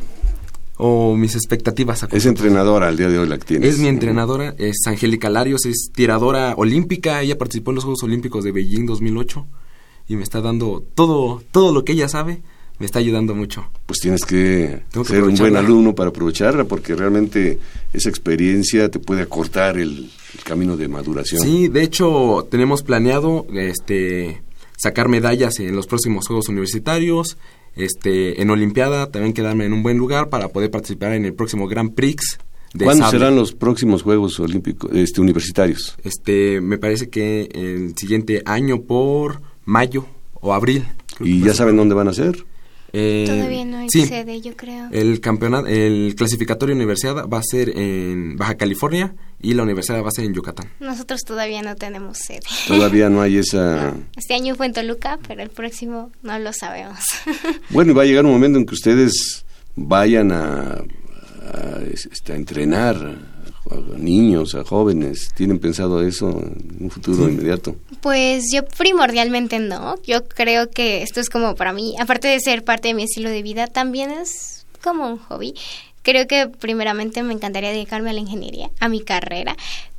o mis expectativas. es entrenadora al día de hoy la que tienes. Es mi entrenadora, es Angélica Larios, es tiradora olímpica, ella participó en los Juegos Olímpicos de Beijing 2008 y me está dando todo, todo lo que ella sabe, me está ayudando mucho. Pues tienes que ser un buen alumno para aprovecharla, porque realmente esa experiencia te puede acortar el, el camino de maduración. Sí, de hecho tenemos planeado este sacar medallas en los próximos Juegos Universitarios, este en Olimpiada también quedarme en un buen lugar para poder participar en el próximo Grand Prix de ¿Cuándo sable. serán los próximos Juegos Olímpicos este, universitarios? Este, me parece que el siguiente año por mayo o abril. ¿Y ya saben dónde van a ser? Eh, Todavía no hay sí, sede, yo creo. El campeonato, el clasificatorio universidad va a ser en Baja California y la universidad va a ser en Yucatán. Nosotros todavía no tenemos sede. Todavía no hay <laughs> esa... Este año fue en Toluca, pero el próximo no lo sabemos. <laughs> Bueno, y va a llegar un momento en que ustedes vayan a, a, este, a entrenar a niños, a jóvenes. ¿Tienen pensado eso en un futuro inmediato? Pues yo primordialmente no. Yo creo que esto es como para mí, aparte de ser parte de mi estilo de vida, también es como un hobby. Creo que primeramente me encantaría dedicarme a la ingeniería, a mi carrera,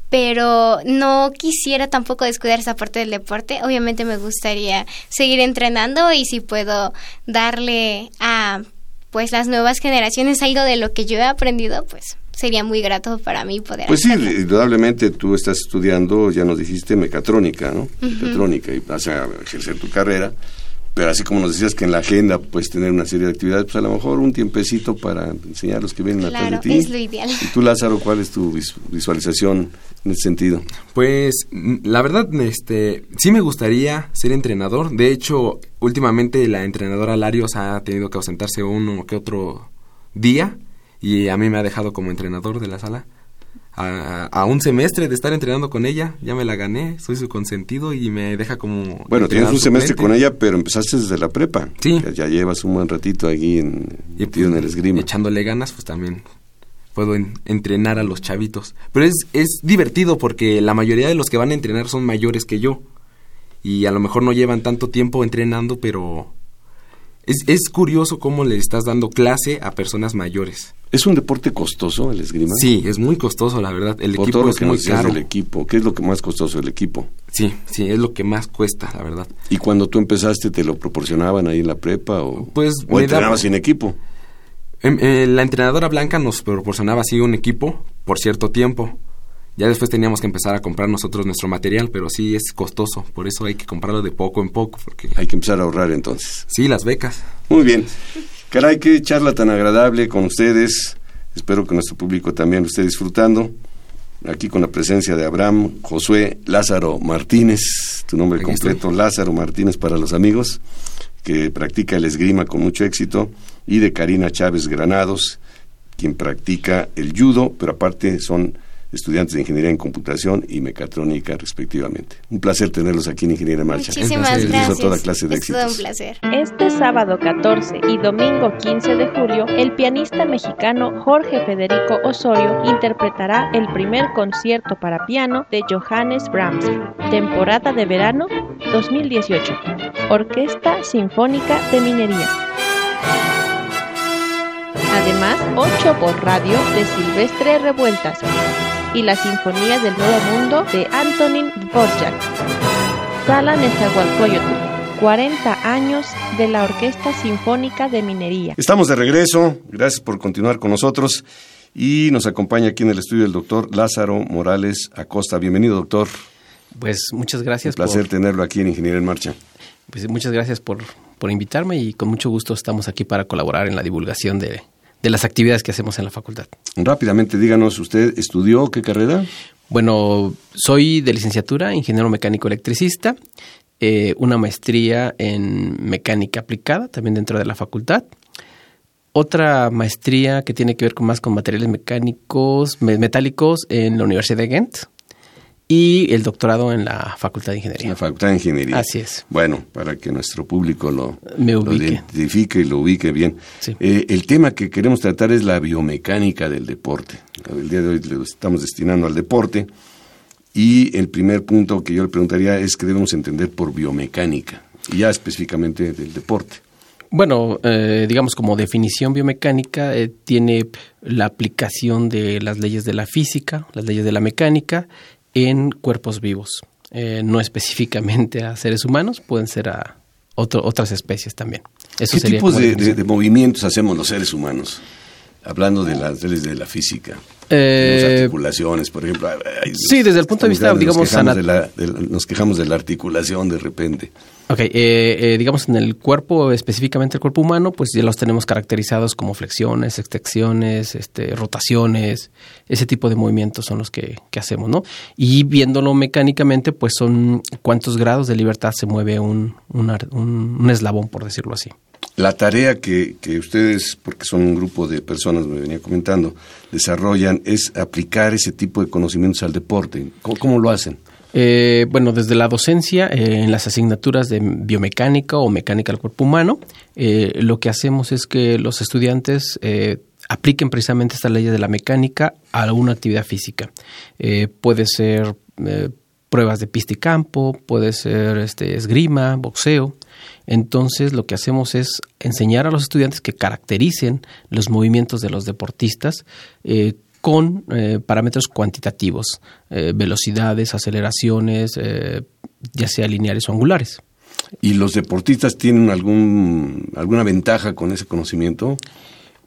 pero no quisiera tampoco descuidar esa parte del deporte. Obviamente me gustaría seguir entrenando y si puedo darle a pues las nuevas generaciones algo de lo que yo he aprendido, pues sería muy grato para mí poder Pues sí, indudablemente tú estás estudiando, ya nos dijiste, mecatrónica, ¿no? Mecatrónica y vas a ejercer tu carrera. Pero así como nos decías que en la agenda puedes tener una serie de actividades, pues a lo mejor un tiempecito para enseñar a los que vienen atrás Claro, de ti. es lo ideal. Y tú, Lázaro, ¿cuál es tu vis- visualización en ese sentido? Pues la verdad, este, sí me gustaría ser entrenador. De hecho, últimamente la entrenadora Larios ha tenido que ausentarse uno que otro día y a mí me ha dejado como entrenador de la sala. A, a un semestre de estar entrenando con ella, ya me la gané, soy su consentido y me deja como... Bueno, tienes un semestre con ella, pero empezaste desde la prepa. Sí. Ya, ya llevas un buen ratito aquí en, Y pues, en el esgrima. Echándole ganas, pues también puedo en- entrenar a los chavitos. Pero es, es divertido porque la mayoría de los que van a entrenar son mayores que yo. Y a lo mejor no llevan tanto tiempo entrenando, pero es, es curioso cómo le estás dando clase a personas mayores. ¿Es un deporte costoso el esgrima? Sí, es muy costoso, la verdad. El Por equipo todo lo es que muy caro. del equipo. ¿Qué es lo que más costoso el equipo? Sí, sí, es lo que más cuesta, la verdad. ¿Y cuando tú empezaste te lo proporcionaban ahí en la prepa o, Pues, o entrenabas sin equipo? Em, eh, la entrenadora Blanca nos proporcionaba así un equipo por cierto tiempo. Ya después teníamos que empezar a comprar nosotros nuestro material, pero sí es costoso. Por eso hay que comprarlo de poco en poco, porque... Hay que empezar a ahorrar entonces. Sí, las becas. Muy bien. Caray, qué charla tan agradable con ustedes. Espero que nuestro público también lo esté disfrutando. Aquí con la presencia de Abraham, Josué, Lázaro Martínez, tu nombre Aquí completo, Lázaro Martínez para los amigos, que practica el esgrima con mucho éxito, y de Karina Chávez Granados, quien practica el judo, pero aparte son estudiantes de Ingeniería en Computación y Mecatrónica respectivamente. Un placer tenerlos aquí en Ingeniería en Marcha. Muchísimas Entonces, les gracias. toda clase de es todo un éxitos. placer. Este sábado 14 y domingo 15 de julio, el pianista mexicano Jorge Federico Osorio interpretará el primer concierto para piano de Johannes Brahms, temporada de verano 2018, Orquesta Sinfónica de Minería. Además, 8 por radio de Silvestre Revueltas y la Sinfonía del Nuevo Mundo de Antonin Dvorak. Sala Nezahualcóyotl, 40 años de la Orquesta Sinfónica de Minería. Estamos de regreso, gracias por continuar con nosotros y nos acompaña aquí en el estudio el doctor Lázaro Morales Acosta. Bienvenido, doctor. Pues muchas Un gracias placer por, tenerlo aquí en Ingeniería en Marcha. pues, muchas gracias por, por invitarme y con mucho gusto estamos aquí para colaborar en la divulgación de, de las actividades que hacemos en la facultad. Rápidamente, díganos, ¿usted estudió qué carrera? Bueno, soy de licenciatura, ingeniero mecánico electricista, eh, una maestría en mecánica aplicada, también dentro de la facultad. Otra maestría que tiene que ver con más con materiales mecánicos, me- metálicos en la Universidad de Ghent. Y el doctorado en la Facultad de En Ingeniería. la Facultad de Ingeniería. Así es. Bueno, para que nuestro público lo, identifique y lo ubique bien. Sí. Eh, el tema que queremos tratar es la biomecánica del deporte. El día de hoy lo estamos destinando al deporte. Y el primer punto que yo le preguntaría es qué debemos entender por biomecánica, y ya específicamente del deporte. Bueno, eh, digamos como definición biomecánica, eh, tiene la aplicación de las leyes de la física, las leyes de la mecánica en cuerpos vivos. eh, no específicamente a seres humanos, pueden ser a otro- otras especies también. Eso ¿Qué sería tipos de movimientos hacemos los seres humanos? Hablando de las leyes de la física. Eh, Las articulaciones, por ejemplo. Sí, desde el punto de vista, nos digamos, quejamos anat- de la- de la- nos quejamos de la articulación de repente. Ok, eh, eh, digamos en el cuerpo, específicamente el cuerpo humano, pues ya los tenemos caracterizados como flexiones, extensiones, este, rotaciones, ese tipo de movimientos son los que, que hacemos, ¿no? Y viéndolo mecánicamente, pues son cuántos grados de libertad se mueve un, un, un- un eslabón, por decirlo así. La tarea que, que ustedes, porque son un grupo de personas, me venía comentando, desarrollan es aplicar ese tipo de conocimientos al deporte. ¿Cómo, lo hacen? Eh, bueno, desde la docencia, eh, en las asignaturas de biomecánica o mecánica del cuerpo humano, eh, lo que hacemos es que los estudiantes eh, apliquen precisamente estas leyes de la mecánica a alguna actividad física. Eh, puede ser eh, pruebas de pista y campo, puede ser este, esgrima, boxeo. Entonces, lo que hacemos es enseñar a los estudiantes que caractericen los movimientos de los deportistas eh, con eh, parámetros cuantitativos, eh, velocidades, aceleraciones, ya sea lineales o angulares. ¿Y los deportistas tienen algún alguna ventaja con ese conocimiento?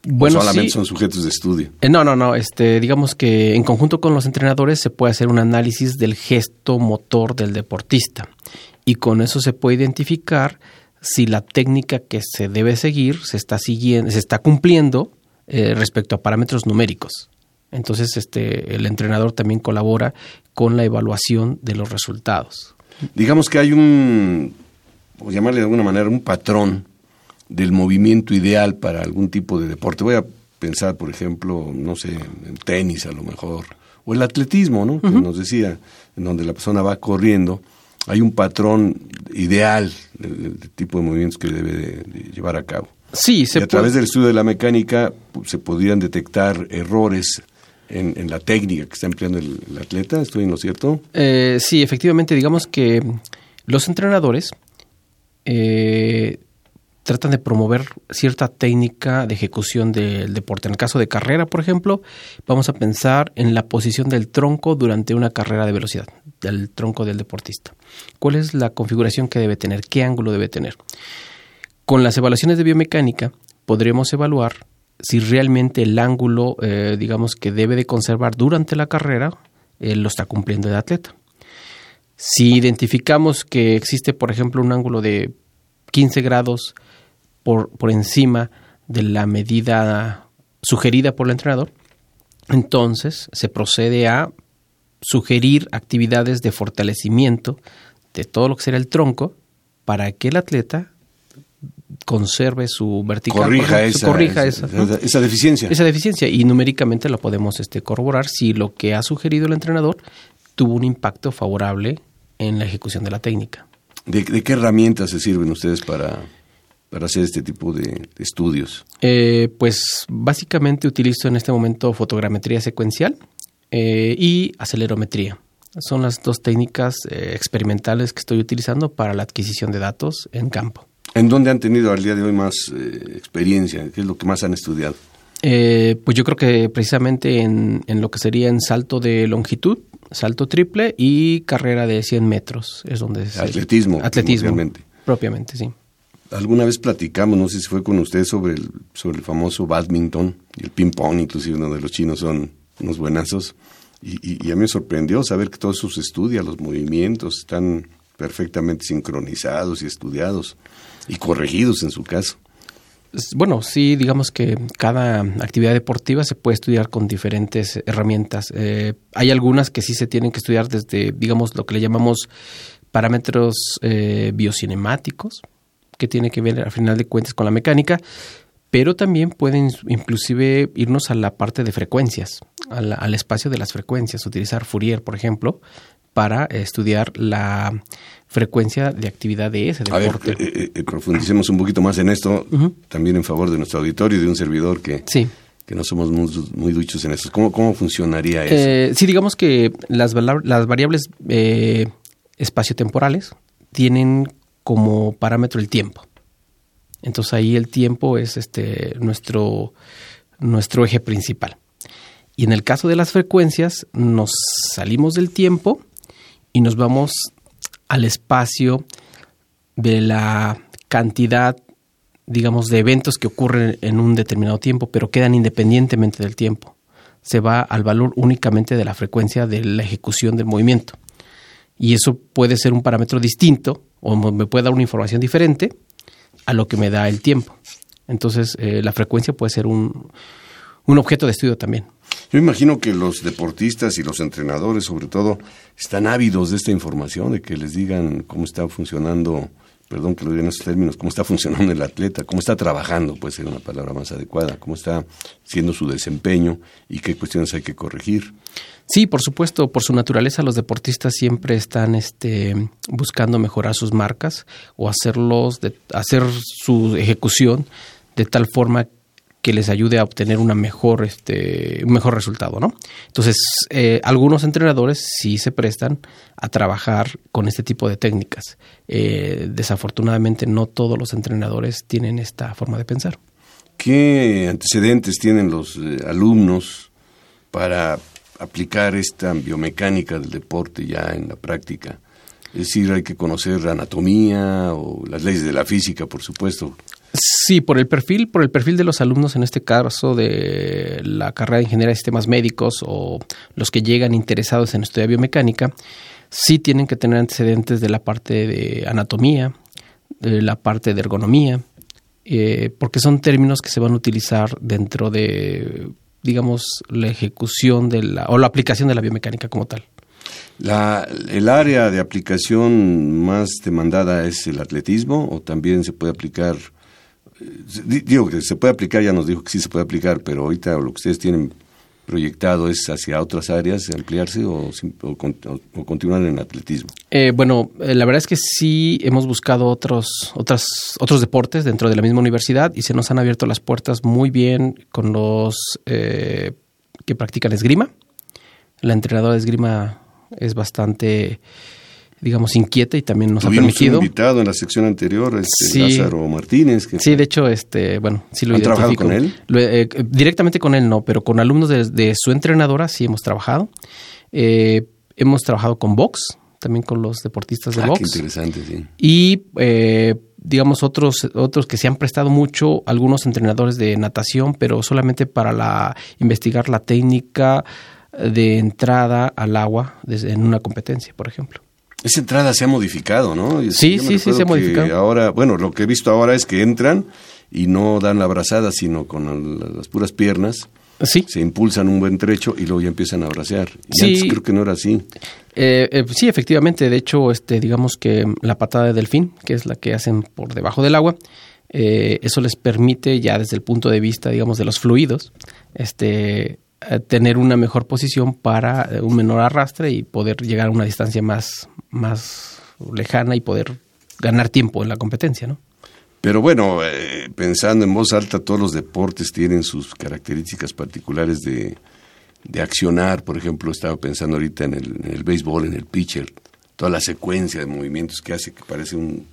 Bueno, ¿O solamente sí. son sujetos de estudio? Eh, no, no, no. Este, digamos que en conjunto con los entrenadores se puede hacer un análisis del gesto motor del deportista y con eso se puede identificar si la técnica que se debe seguir se está siguiendo, se está cumpliendo eh, respecto a parámetros numéricos. Entonces, este, el entrenador también colabora con la evaluación de los resultados. Digamos que hay un, llamarle de alguna manera, un patrón del movimiento ideal para algún tipo de deporte. Voy a pensar, por ejemplo, no sé, en tenis a lo mejor, o el atletismo, ¿no? Que nos decía, en donde la persona va corriendo, hay un patrón ideal del, del tipo de movimientos que debe de, de llevar a cabo. Sí, Y se a través del estudio de la mecánica se podrían detectar errores en, en la técnica que está empleando el, el atleta, ¿estoy en lo cierto? Eh, sí, efectivamente, digamos que los entrenadores eh, tratan de promover cierta técnica de ejecución del deporte. En el caso de carrera, por ejemplo, vamos a pensar en la posición del tronco durante una carrera de velocidad, del tronco del deportista. ¿Cuál es la configuración que debe tener? ¿Qué ángulo debe tener? Con las evaluaciones de biomecánica podremos evaluar si realmente el ángulo, eh, digamos, que debe de conservar durante la carrera, eh, lo está cumpliendo el atleta. Si identificamos que existe, por ejemplo, un ángulo de 15 grados por, por encima de la medida sugerida por el entrenador, entonces se procede a sugerir actividades de fortalecimiento de todo lo que será el tronco para que el atleta conserve su vertical. corrija, ejemplo, esa, corrija esa, esa, ¿no? esa- esa deficiencia. esa deficiencia y numéricamente lo podemos este, corroborar si lo que ha sugerido el entrenador tuvo un impacto favorable en la ejecución de la técnica. ¿De, de qué herramientas se sirven ustedes para, para hacer este tipo de, estudios? Eh, pues básicamente utilizo en este momento fotogrametría secuencial eh, y acelerometría. Son las dos técnicas eh, experimentales que estoy utilizando para la adquisición de datos en campo. ¿En dónde han tenido al día de hoy más eh, experiencia? ¿Qué es lo que más han estudiado? Eh, pues yo creo que precisamente en, en lo que sería en salto de longitud, salto triple y carrera de 100 metros es donde se- Atletismo, atletismo propiamente sí. Alguna vez platicamos, no sé si fue con usted, sobre el, sobre el famoso badminton y el ping-pong, inclusive uno de los chinos son unos buenazos. Y, y- a mí me sorprendió saber que todos sus estudia, los movimientos están perfectamente sincronizados y estudiados y corregidos en su caso. Bueno, sí, digamos que cada actividad deportiva se puede estudiar con diferentes herramientas. Eh, hay algunas que sí se tienen que estudiar desde, digamos, lo que le llamamos parámetros eh, biocinemáticos, que tiene que ver, al final de cuentas, con la mecánica, pero también pueden inclusive irnos a la parte de frecuencias, al espacio de las frecuencias, utilizar Fourier, por ejemplo, para estudiar la frecuencia de actividad de ese A ver, deporte. eh, eh, profundicemos un poquito más en esto, también en favor de nuestro auditorio y de un servidor que, sí. que no somos muy, muy duchos en esto. ¿Cómo, cómo funcionaría eso? Eh, sí, digamos que las, las variables eh, espaciotemporales tienen como parámetro el tiempo. Entonces ahí el tiempo es este nuestro, nuestro eje principal. Y en el caso de las frecuencias, nos salimos del tiempo y nos vamos al espacio de la cantidad, digamos, de eventos que ocurren en un determinado tiempo, pero quedan independientemente del tiempo. Se va al valor únicamente de la frecuencia de la ejecución del movimiento. Y eso puede ser un parámetro distinto o me puede dar una información diferente a lo que me da el tiempo. Entonces, eh, la frecuencia puede ser un, un objeto de estudio también. Yo imagino que los deportistas y los entrenadores, sobre todo, están ávidos de esta información, de que les digan cómo está funcionando, perdón que lo diga en esos términos, cómo está funcionando el atleta, cómo está trabajando, puede ser una palabra más adecuada, cómo está siendo su desempeño y qué cuestiones hay que corregir. Sí, por supuesto, por su naturaleza los deportistas siempre están este, buscando mejorar sus marcas o hacerlos, de, hacer su ejecución de tal forma que les ayude a obtener una mejor, este, un mejor resultado, ¿no? Entonces, eh, algunos entrenadores sí se prestan a trabajar con este tipo de técnicas. Eh, desafortunadamente, no todos los entrenadores tienen esta forma de pensar. ¿Qué antecedentes tienen los eh, alumnos para aplicar esta biomecánica del deporte ya en la práctica? Es decir, hay que conocer anatomía o las leyes de la física, por supuesto. Sí, por el perfil, por el perfil de los alumnos, en este caso de la carrera de Ingeniería de Sistemas Médicos o los que llegan interesados en estudiar biomecánica, sí tienen que tener antecedentes de la parte de anatomía, de la parte de ergonomía, eh, porque son términos que se van a utilizar dentro de, digamos, la ejecución de la, o la aplicación de la biomecánica como tal. La, ¿El área de aplicación más demandada es el atletismo o también se puede aplicar digo que se puede aplicar, ya nos dijo que sí se puede aplicar, pero ahorita lo que ustedes tienen proyectado es hacia otras áreas, ampliarse o, o, continuar en atletismo? Eh, bueno, eh, la verdad es que sí hemos buscado otros, otras, otros deportes dentro de la misma universidad y se nos han abierto las puertas muy bien con los eh, que practican esgrima. La entrenadora de esgrima es bastante digamos, inquieta y también nos ha permitido. un invitado en la sección anterior, este Lázaro Martínez. Que sí, de hecho, este, bueno, sí lo ¿Han trabajado con él? Eh, directamente con él no, pero con alumnos de, su entrenadora sí hemos trabajado. Eh, hemos trabajado con box, también con los deportistas de ah, box. Qué interesante, sí. Y eh, digamos otros otros que se han prestado mucho, algunos entrenadores de natación, pero solamente para la investigar la técnica de entrada al agua desde, en una competencia, por ejemplo. Esa entrada se ha modificado, ¿no? Sí, sí, sí, se ha modificado. Ahora, bueno, lo que he visto ahora es que entran y no dan la abrazada, sino con las puras piernas. Sí. Se impulsan un buen trecho y luego ya empiezan a abracear. Y antes creo que no era así. Eh, eh, sí, efectivamente. De hecho, este, digamos que la patada de delfín, que es la que hacen por debajo del agua, eh, eso les permite ya desde el punto de vista, digamos, de los fluidos, este, tener una mejor posición para un menor arrastre y poder llegar a una distancia más, más lejana y poder ganar tiempo en la competencia, ¿no? Pero bueno, eh, pensando en voz alta, todos los deportes tienen sus características particulares de, de accionar. Por ejemplo, estaba pensando ahorita en el, en el, béisbol, en el pitcher, toda la secuencia de movimientos que hace, que parece un,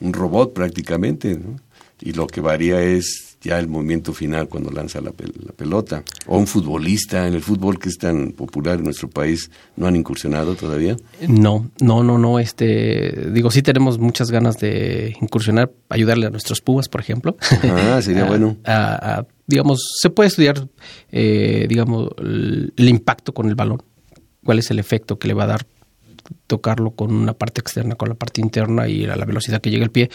un robot prácticamente, ¿no? Y lo que varía es ya el movimiento final cuando lanza la, pelota. O un futbolista en el fútbol que es tan popular en nuestro país, ¿no han incursionado todavía? No, no, no, no. Este, digo, sí tenemos muchas ganas de incursionar, ayudarle a nuestros Pumas, por ejemplo. Ah, sería <laughs> bueno. digamos, se puede estudiar, eh, digamos, el, el impacto con el balón. ¿Cuál es el efecto que le va a dar tocarlo con una parte externa, con la parte interna y a la velocidad que llega el pie?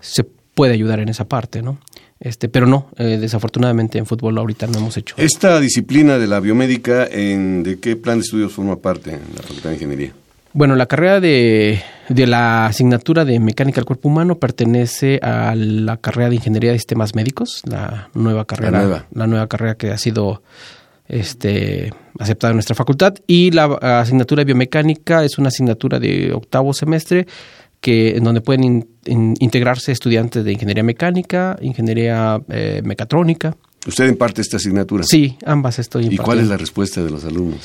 Se puede ayudar en esa parte, ¿no? Este, pero no, eh, desafortunadamente en fútbol ahorita no hemos hecho. ¿Esta disciplina de la biomédica, en, de qué plan de estudios forma parte en la Facultad de Ingeniería? Bueno, la carrera de, de la asignatura de mecánica del cuerpo humano pertenece a la carrera de ingeniería de sistemas médicos, la nueva carrera, la nueva, la nueva carrera que ha sido este, aceptada en nuestra facultad. Y la asignatura de biomecánica es una asignatura de octavo semestre que en donde pueden integrarse estudiantes de ingeniería mecánica, ingeniería eh, mecatrónica. ¿Usted imparte esta asignatura? Sí, ambas estoy impartiendo. ¿Y cuál es la respuesta de los alumnos?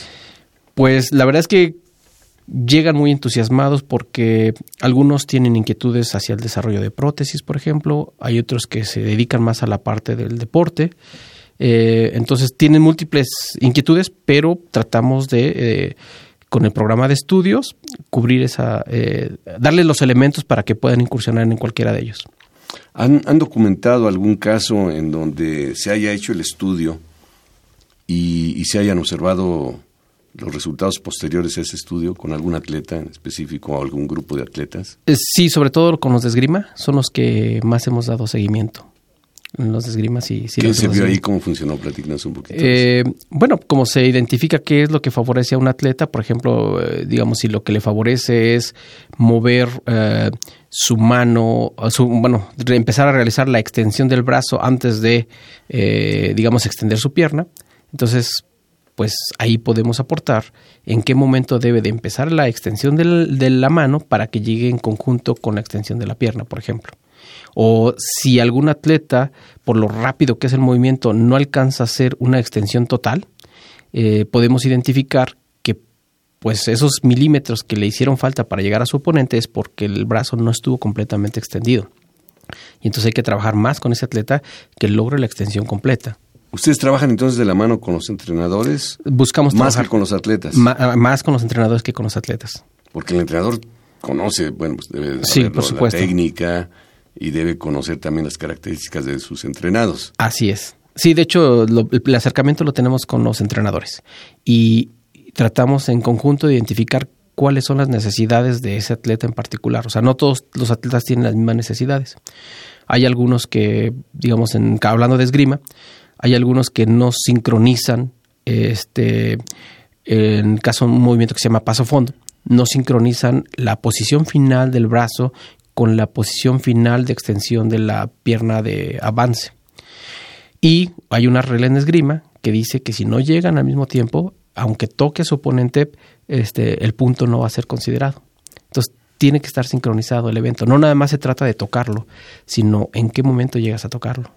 Pues la verdad es que llegan muy entusiasmados porque algunos tienen inquietudes hacia el desarrollo de prótesis, por ejemplo, hay otros que se dedican más a la parte del deporte, eh, entonces tienen múltiples inquietudes, pero tratamos de... Eh, con el programa de estudios, cubrir esa, eh, darles los elementos para que puedan incursionar en cualquiera de ellos. ¿Han, ¿Han, documentado algún caso en donde se haya hecho el estudio y, y, se hayan observado los resultados posteriores a ese estudio con algún atleta en específico o algún grupo de atletas? Eh, sí, sobre todo con los de esgrima, son los que más hemos dado seguimiento en los esgrimas y ¿Qué se vio ahí? ¿Cómo funcionó? Platícanos un poquito. Eh, bueno, como se identifica qué es lo que favorece a un atleta, por ejemplo, eh, digamos, si lo que le favorece es mover eh, su mano, su, bueno, empezar a realizar la extensión del brazo antes de, eh, digamos, extender su pierna, entonces, pues ahí podemos aportar en qué momento debe de empezar la extensión del, de la mano para que llegue en conjunto con la extensión de la pierna, por ejemplo o si algún atleta, por lo rápido que es el movimiento, no alcanza a hacer una extensión total, eh, podemos identificar que pues esos milímetros que le hicieron falta para llegar a su oponente es porque el brazo no estuvo completamente extendido. Y entonces hay que trabajar más con ese atleta que logre la extensión completa. ¿Ustedes trabajan entonces de la mano con los entrenadores? Buscamos más que con los atletas. más con los entrenadores que con los atletas. Porque el entrenador conoce, bueno, pues debe sí, por supuesto. la técnica, y debe conocer también las características de sus entrenados. Así es. Sí, de hecho, lo, el acercamiento lo tenemos con los entrenadores y tratamos en conjunto de identificar cuáles son las necesidades de ese atleta en particular. O sea, no todos los atletas tienen las mismas necesidades. Hay algunos que, digamos, en, hablando de esgrima, hay algunos que no sincronizan, este, en caso de un movimiento que se llama paso fondo, no sincronizan la posición final del brazo con la posición final de extensión de la pierna de avance. Y hay una regla en esgrima que dice que si no llegan al mismo tiempo, aunque toque a su oponente, este, el punto no va a ser considerado. Entonces tiene que estar sincronizado el evento. No nada más se trata de tocarlo, sino en qué momento llegas a tocarlo.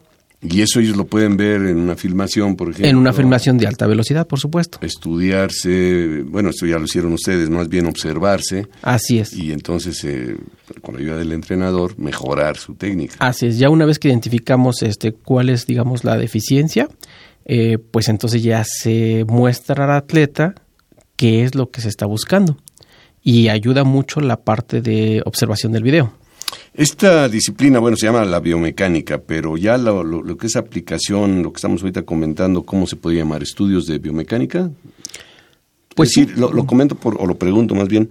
Y eso ellos lo pueden ver en una filmación, por ejemplo. En una filmación de alta velocidad, por supuesto. Estudiarse, bueno, esto ya lo hicieron ustedes, más bien observarse. Así es. Y entonces, eh, con la ayuda del entrenador, mejorar su técnica. Así es. Ya una vez que identificamos este, cuál es, digamos, la deficiencia, eh, pues entonces ya se muestra al atleta qué es lo que se está buscando. Y ayuda mucho la parte de observación del video. Esta disciplina, bueno, se llama la biomecánica, pero ya lo, lo, que es aplicación, lo que estamos ahorita comentando, ¿cómo se puede llamar? ¿Estudios de biomecánica? Pues sí, lo, lo, comento por, o lo pregunto más bien,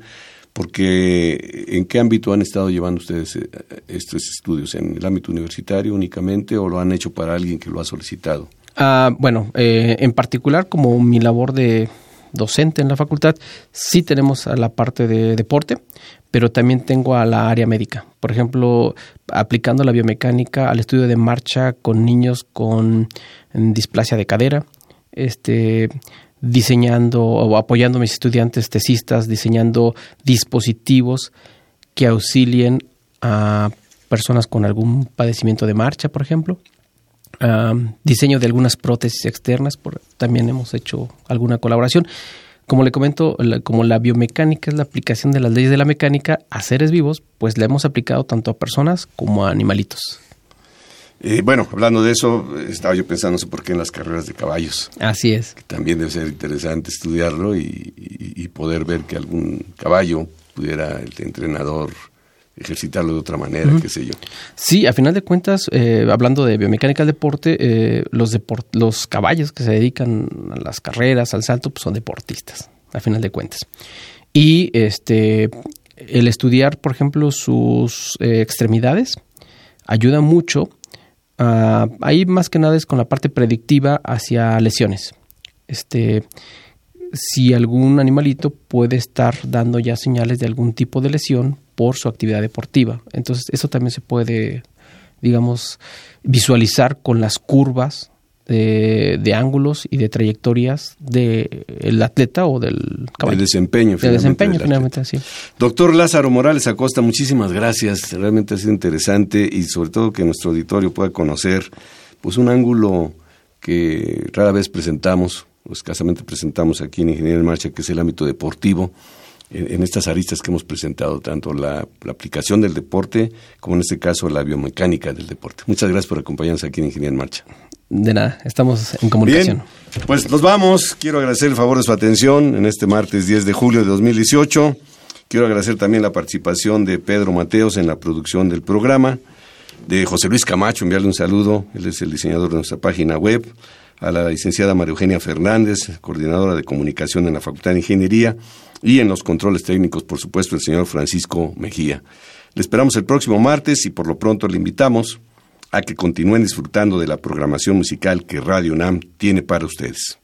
porque ¿en qué ámbito han estado llevando ustedes eh, estos estudios? ¿En el ámbito universitario únicamente o lo han hecho para alguien que lo ha solicitado? Ah, bueno, eh, en particular como mi labor de docente en la facultad, sí tenemos a la parte de deporte, pero también tengo a la área médica. Por ejemplo, aplicando la biomecánica al estudio de marcha con niños con displasia de cadera, este diseñando o apoyando a mis estudiantes tesistas, diseñando dispositivos que auxilien a personas con algún padecimiento de marcha, por ejemplo. Diseño de algunas prótesis externas, por, también hemos hecho alguna colaboración. Como le comento, como la biomecánica es la aplicación de las leyes de la mecánica a seres vivos, pues la hemos aplicado tanto a personas como a animalitos. Eh, bueno, hablando de eso, estaba yo pensando, no sé por qué, en las carreras de caballos. Así es. Que también debe ser interesante estudiarlo y, y, poder ver que algún caballo pudiera el entrenador ejercitarlo de otra manera, qué sé yo. Sí, a final de cuentas, eh, hablando de biomecánica del deporte, eh, los, deport los caballos que se dedican a las carreras, al salto, pues son deportistas, a final de cuentas. Y este el estudiar, por ejemplo, sus eh, extremidades ayuda mucho. Uh, ahí más que nada es con la parte predictiva hacia lesiones. Este, si algún animalito puede estar dando ya señales de algún tipo de lesión por su actividad deportiva. Entonces, eso también se puede, digamos, visualizar con las curvas de, de ángulos y de trayectorias del atleta o del caballo. De desempeño, De desempeño, finalmente, sí. Doctor Lázaro Morales Acosta, muchísimas gracias. Realmente ha sido interesante y sobre todo que nuestro auditorio pueda conocer pues un ángulo que rara vez presentamos, o escasamente presentamos aquí en Ingeniería en Marcha, que es el ámbito deportivo en, estas aristas que hemos presentado, tanto la, aplicación del deporte como en este caso la biomecánica del deporte. Muchas gracias por acompañarnos aquí en Ingeniería en Marcha. De nada, estamos en comunicación. Bien, pues nos vamos. Quiero agradecer el favor de su atención en este martes 10 de julio de 2018. Quiero agradecer también la participación de Pedro Mateos en la producción del programa, de José Luis Camacho, enviarle un saludo, él es el diseñador de nuestra página web, a la licenciada María Eugenia Fernández, coordinadora de comunicación en la Facultad de Ingeniería, y en los controles técnicos, por supuesto, el señor Francisco Mejía. Le esperamos el próximo martes y por lo pronto le invitamos a que continúen disfrutando de la programación musical que Radio UNAM tiene para ustedes.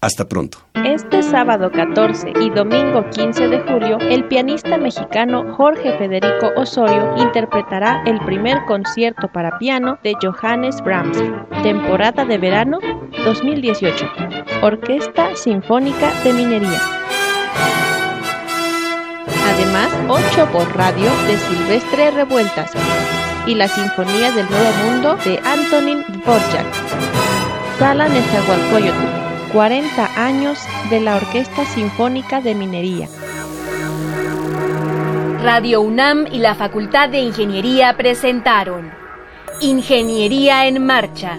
Hasta pronto. Este sábado 14 y domingo 15 de julio, el pianista mexicano Jorge Federico Osorio interpretará el primer concierto para piano de Johannes Brahms, temporada de verano 2018, Orquesta Sinfónica de Minería. Además, 8 por radio de Silvestre Revueltas y la Sinfonía del Nuevo Mundo de Antonin Dvorak. Sala Nezahualcóyotl, 40 años de la Orquesta Sinfónica de Minería. Radio UNAM y la Facultad de Ingeniería presentaron Ingeniería en Marcha